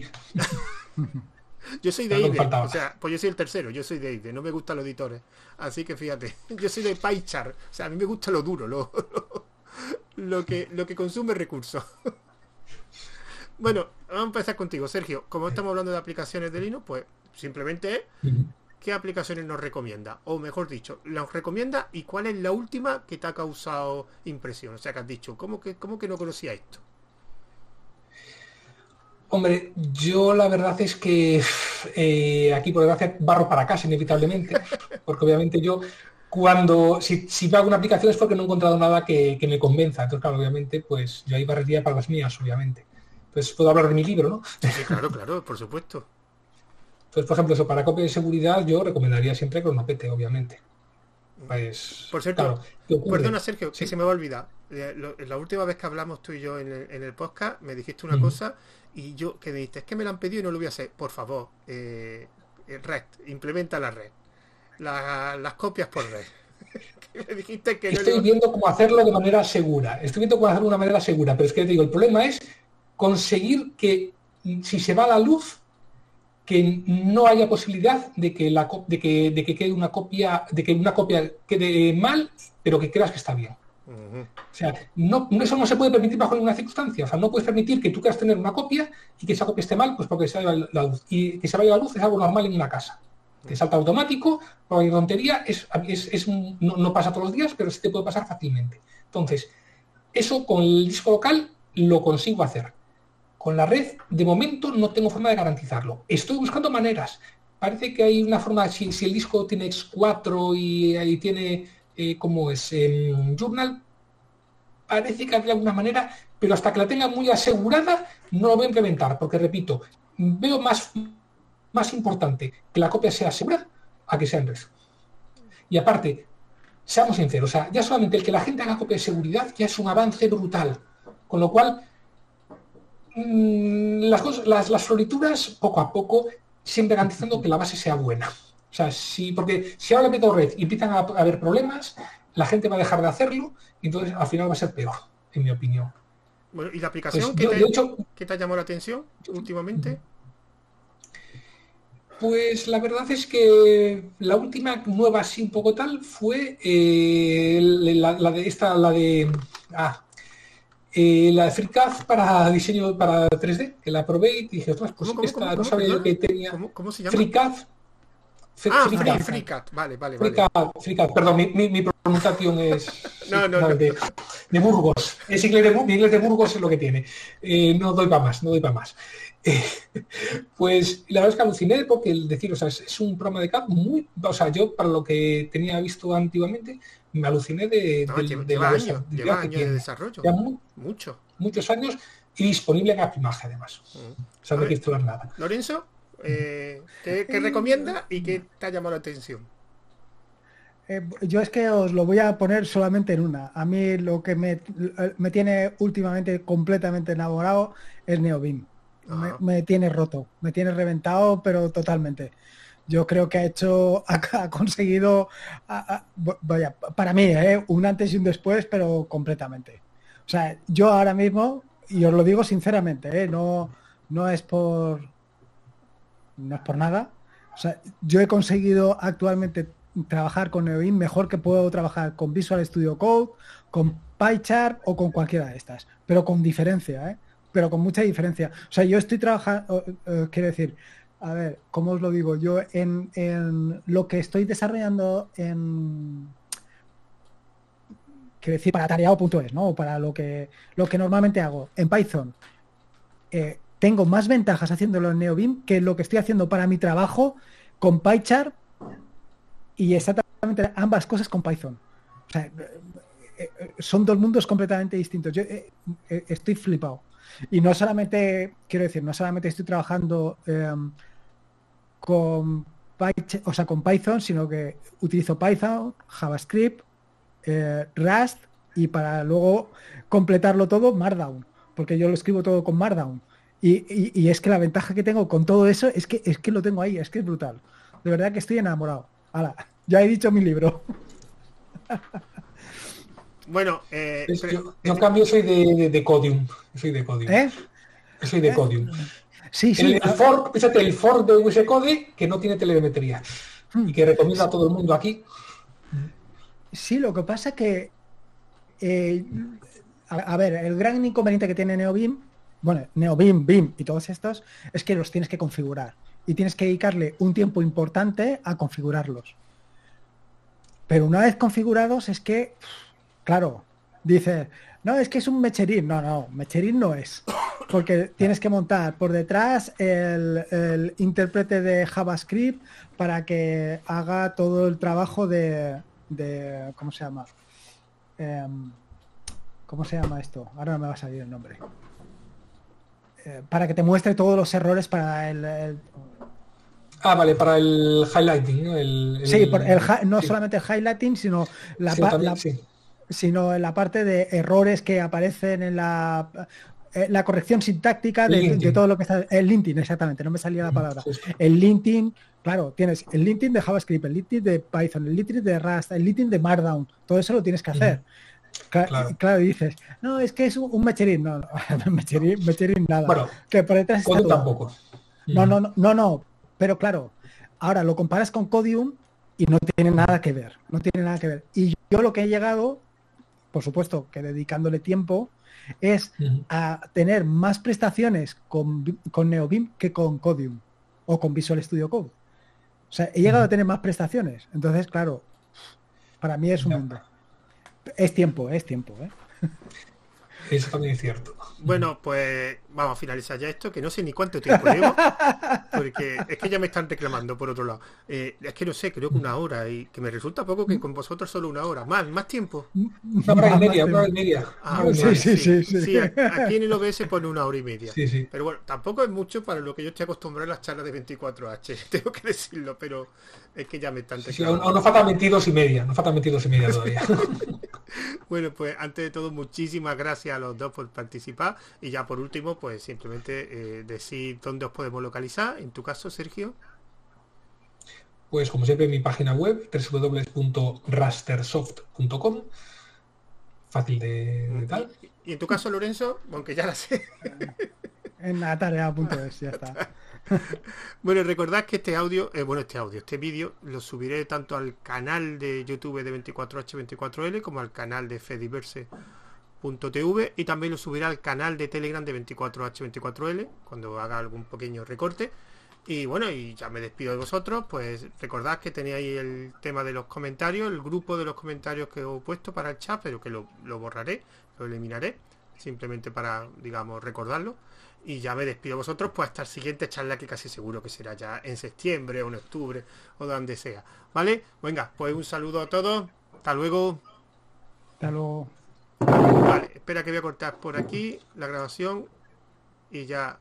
Yo soy de IDE, o sea, pues yo soy el tercero, yo soy de IDE, no me gustan los editores. Así que fíjate, *laughs* yo soy de PyChar, o sea, a mí me gusta lo duro, lo, lo, que, lo que consume recursos. *laughs* bueno, vamos a empezar contigo, Sergio. Como estamos hablando de aplicaciones de Linux, pues simplemente ¿qué aplicaciones nos recomienda? O mejor dicho, ¿nos recomienda y cuál es la última que te ha causado impresión? O sea, que has dicho, ¿cómo que, cómo que no conocía esto? Hombre, yo la verdad es que eh, aquí por desgracia barro para casa inevitablemente, *laughs* porque obviamente yo cuando, si, si hago una aplicación es porque no he encontrado nada que, me convenza, entonces claro, obviamente pues yo ahí barrería para las mías, obviamente. Entonces puedo hablar de mi libro, ¿no? Sí, claro, claro, por supuesto. Entonces, por ejemplo, eso para copia de seguridad yo recomendaría siempre Cronopete, obviamente. Pues, por cierto, perdona Sergio, que se me va a olvidar. La última vez que hablamos tú y yo en el, podcast me dijiste una cosa y yo que me dijiste, es que me la han pedido y no lo voy a hacer. Por favor, eh, eh red, implementa la red. las copias por red. *laughs* dijiste que Estoy viendo cómo hacerlo de manera segura. Estoy viendo cómo hacerlo de una manera segura, pero es que te digo, el problema es conseguir que si se va la luz, que no haya posibilidad de que, la, de que, de que quede una copia, de que una copia quede mal, pero que creas que está bien. O sea, no, eso no se puede permitir bajo ninguna circunstancia. O sea, no puedes permitir que tú quieras tener una copia y que esa copia esté mal, pues porque se vaya la luz. Y que se vaya la luz es algo normal en una casa. Te salta automático, hay tontería, es, es, no, pasa todos los días, pero sí te puede pasar fácilmente. Entonces, eso con el disco local lo consigo hacer. Con la red, de momento, no tengo forma de garantizarlo. Estoy buscando maneras. Parece que hay una forma, si, si el disco tiene X4 y ahí tiene eh, como es en Journal, parece que de alguna manera, pero hasta que la tenga muy asegurada, no lo voy a implementar, porque repito, veo más, más importante que la copia sea segura a que sea en red. Y aparte, seamos sinceros, ya solamente el que la gente haga copia de seguridad ya es un avance brutal. Con lo cual, las, cosas, las, las florituras, poco a poco, siempre garantizando que la base sea buena. O sea, sí, porque si ahora meto red y empiezan a, haber problemas, la gente va a dejar de hacerlo y entonces al final va a ser peor, en mi opinión. Bueno, ¿y la aplicación pues ¿qué, te, ha llamado la atención últimamente? Pues la verdad es que la última nueva así un poco tal fue eh, la, de esta, la de ah, eh, la de FreeCAD para diseño para 3D, que la probé y dije, pues esta no sabía yo que tenía. ¿Cómo, se llama? FreeCAD. Ah, FreeCAD, vale, vale, FreeCAD, perdón, mi, mi, pronunciación es *laughs* no, no, de, de, Burgos. Es inglés de, mi inglés de Burgos es lo que tiene. Eh, no doy para más, no doy para más. *laughs* pues la verdad es que aluciné porque el decir, o sea, es, un programa de CAD muy, o sea, yo para lo que tenía visto antiguamente, me aluciné de, lleva, años, de desarrollo. mucho. Muchos años y disponible en Appimaje además. Mm. O sea, no hay que nada. Lorenzo, eh, ¿qué, *laughs* recomienda y qué te ha llamado la atención? Eh, yo es que os lo voy a poner solamente en una. A mí lo que me, me tiene últimamente completamente enamorado es Neobim me, tiene roto, me tiene reventado, pero totalmente. Yo creo que ha hecho, *laughs* ha, conseguido, vaya, para mí, ¿eh? un antes y un después, pero completamente. O sea, yo ahora mismo, y os lo digo sinceramente, ¿eh? no, no es por, no es por nada. O sea, yo he conseguido actualmente trabajar con Neoin mejor que puedo trabajar con Visual Studio Code, con PyChart o con cualquiera de estas, pero con diferencia, ¿eh? pero con mucha diferencia. O sea, yo estoy trabajando, quiero decir, a ver, ¿cómo os lo digo? Yo en, lo que estoy desarrollando en, quiero decir, para tareado.es, ¿no? O para lo que, lo que normalmente hago en Python. Eh, tengo más ventajas haciéndolo en NeoBeam que lo que estoy haciendo para mi trabajo con PyChart y exactamente ambas cosas con Python. Eh, eh, son dos mundos completamente distintos. Yo estoy flipado. Y no solamente, quiero decir, no solamente estoy trabajando em, con, o sea, con Python, sino que utilizo Python, JavaScript, eh, Rust y para luego completarlo todo, Markdown, porque yo lo escribo todo con Markdown. Y, es que la ventaja que tengo con todo eso es que es que lo tengo ahí, es que es brutal. De verdad que estoy enamorado. Ahora, *laughs* ya he dicho mi libro. *laughs* Bueno, eh, yo, en cambio soy de, de, Codium. Soy de Codium. ¿Eh? Soy de ¿Eh? Codium. Sí, sí. El, fork, fíjate, el fork de que no tiene telemetría y que recomienda a todo el mundo aquí. Sí, lo que pasa que eh, a, ver, el gran inconveniente que tiene NeoBeam, bueno, NeoBeam, BIM y todos estos, es que los tienes que configurar y tienes que dedicarle un tiempo importante a configurarlos. Pero una vez configurados es que Claro, dice, no, es que es un mecherín. No, no, mecherín no es. Porque tienes que montar por detrás el, intérprete de JavaScript para que haga todo el trabajo de, ¿cómo se llama? Em, ¿Cómo se llama esto? Ahora no me va a salir el nombre. Eh, para que te muestre todos los errores para el, Ah, vale, para el highlighting, ¿no? sí, no solamente el highlighting, sino la, sí, sino en la parte de errores que aparecen en la, eh, la corrección sintáctica de, todo lo que está. El linting, exactamente, no me salía la palabra. El linting, claro, tienes el linting de JavaScript, el linting de Python, el linting de Rust, el linting de Markdown, todo eso lo tienes que hacer. Claro. dices, no, es que es un, mecherín, no, no *laughs* mecherín, nada. Bueno, que por detrás tampoco. No, no, no, no, no, pero claro, ahora lo comparas con Codium y no tiene nada que ver, no tiene nada que ver. Y yo lo que he llegado por supuesto que dedicándole tiempo, es a tener más prestaciones con, con NeoBeam que con Codium o con Visual Studio Code. O sea, he llegado a tener más prestaciones. Entonces, claro, para mí es un mundo. Es tiempo, es tiempo. ¿eh? *laughs* Eso también es cierto. Bueno, pues vamos a finalizar ya esto, que no sé ni cuánto tiempo llevo, porque es que ya me están reclamando por otro lado. Eh, es que no sé, creo que una hora, y que me resulta poco que con vosotros solo una hora. Más, más tiempo. Una hora y media, una hora y media. Ah, sí, sí, sí, sí, aquí en el OBS pone una hora y media. Pero bueno, tampoco es mucho para lo que yo estoy acostumbrado a las charlas de 24H, *laughs* tengo que decirlo, pero es que ya me están reclamando. Sí, nos faltan 22 y media, nos faltan 22 y media todavía. *laughs* *laughs* Bueno, pues antes de todo, muchísimas gracias a los dos por participar. Y ya por último, pues simplemente eh, decir dónde os podemos localizar. En tu caso, Sergio. Pues como siempre, mi página web, www.rastersoft.com. Fácil de, tal. ¿Y, en tu caso, Lorenzo? Aunque ya la sé. en atarea.es, ya está. *laughs* *laughs* bueno, recordad que este audio, eh, bueno, este audio, este vídeo lo subiré tanto al canal de YouTube de 24H24L como al canal de Fediverse.tv y también lo subiré al canal de Telegram de 24H24L cuando haga algún pequeño recorte. Y bueno, y ya me despido de vosotros, pues recordad que tenéis el tema de los comentarios, el grupo de los comentarios que he puesto para el chat, pero que lo borraré, lo eliminaré, simplemente para, digamos, recordarlo. Y ya me despido de vosotros, pues hasta el siguiente charla que casi seguro que será ya en septiembre o en octubre o donde sea. ¿Vale? Venga, pues un saludo a todos. Hasta luego. Hasta luego. Vale, espera que voy a cortar por aquí la grabación y ya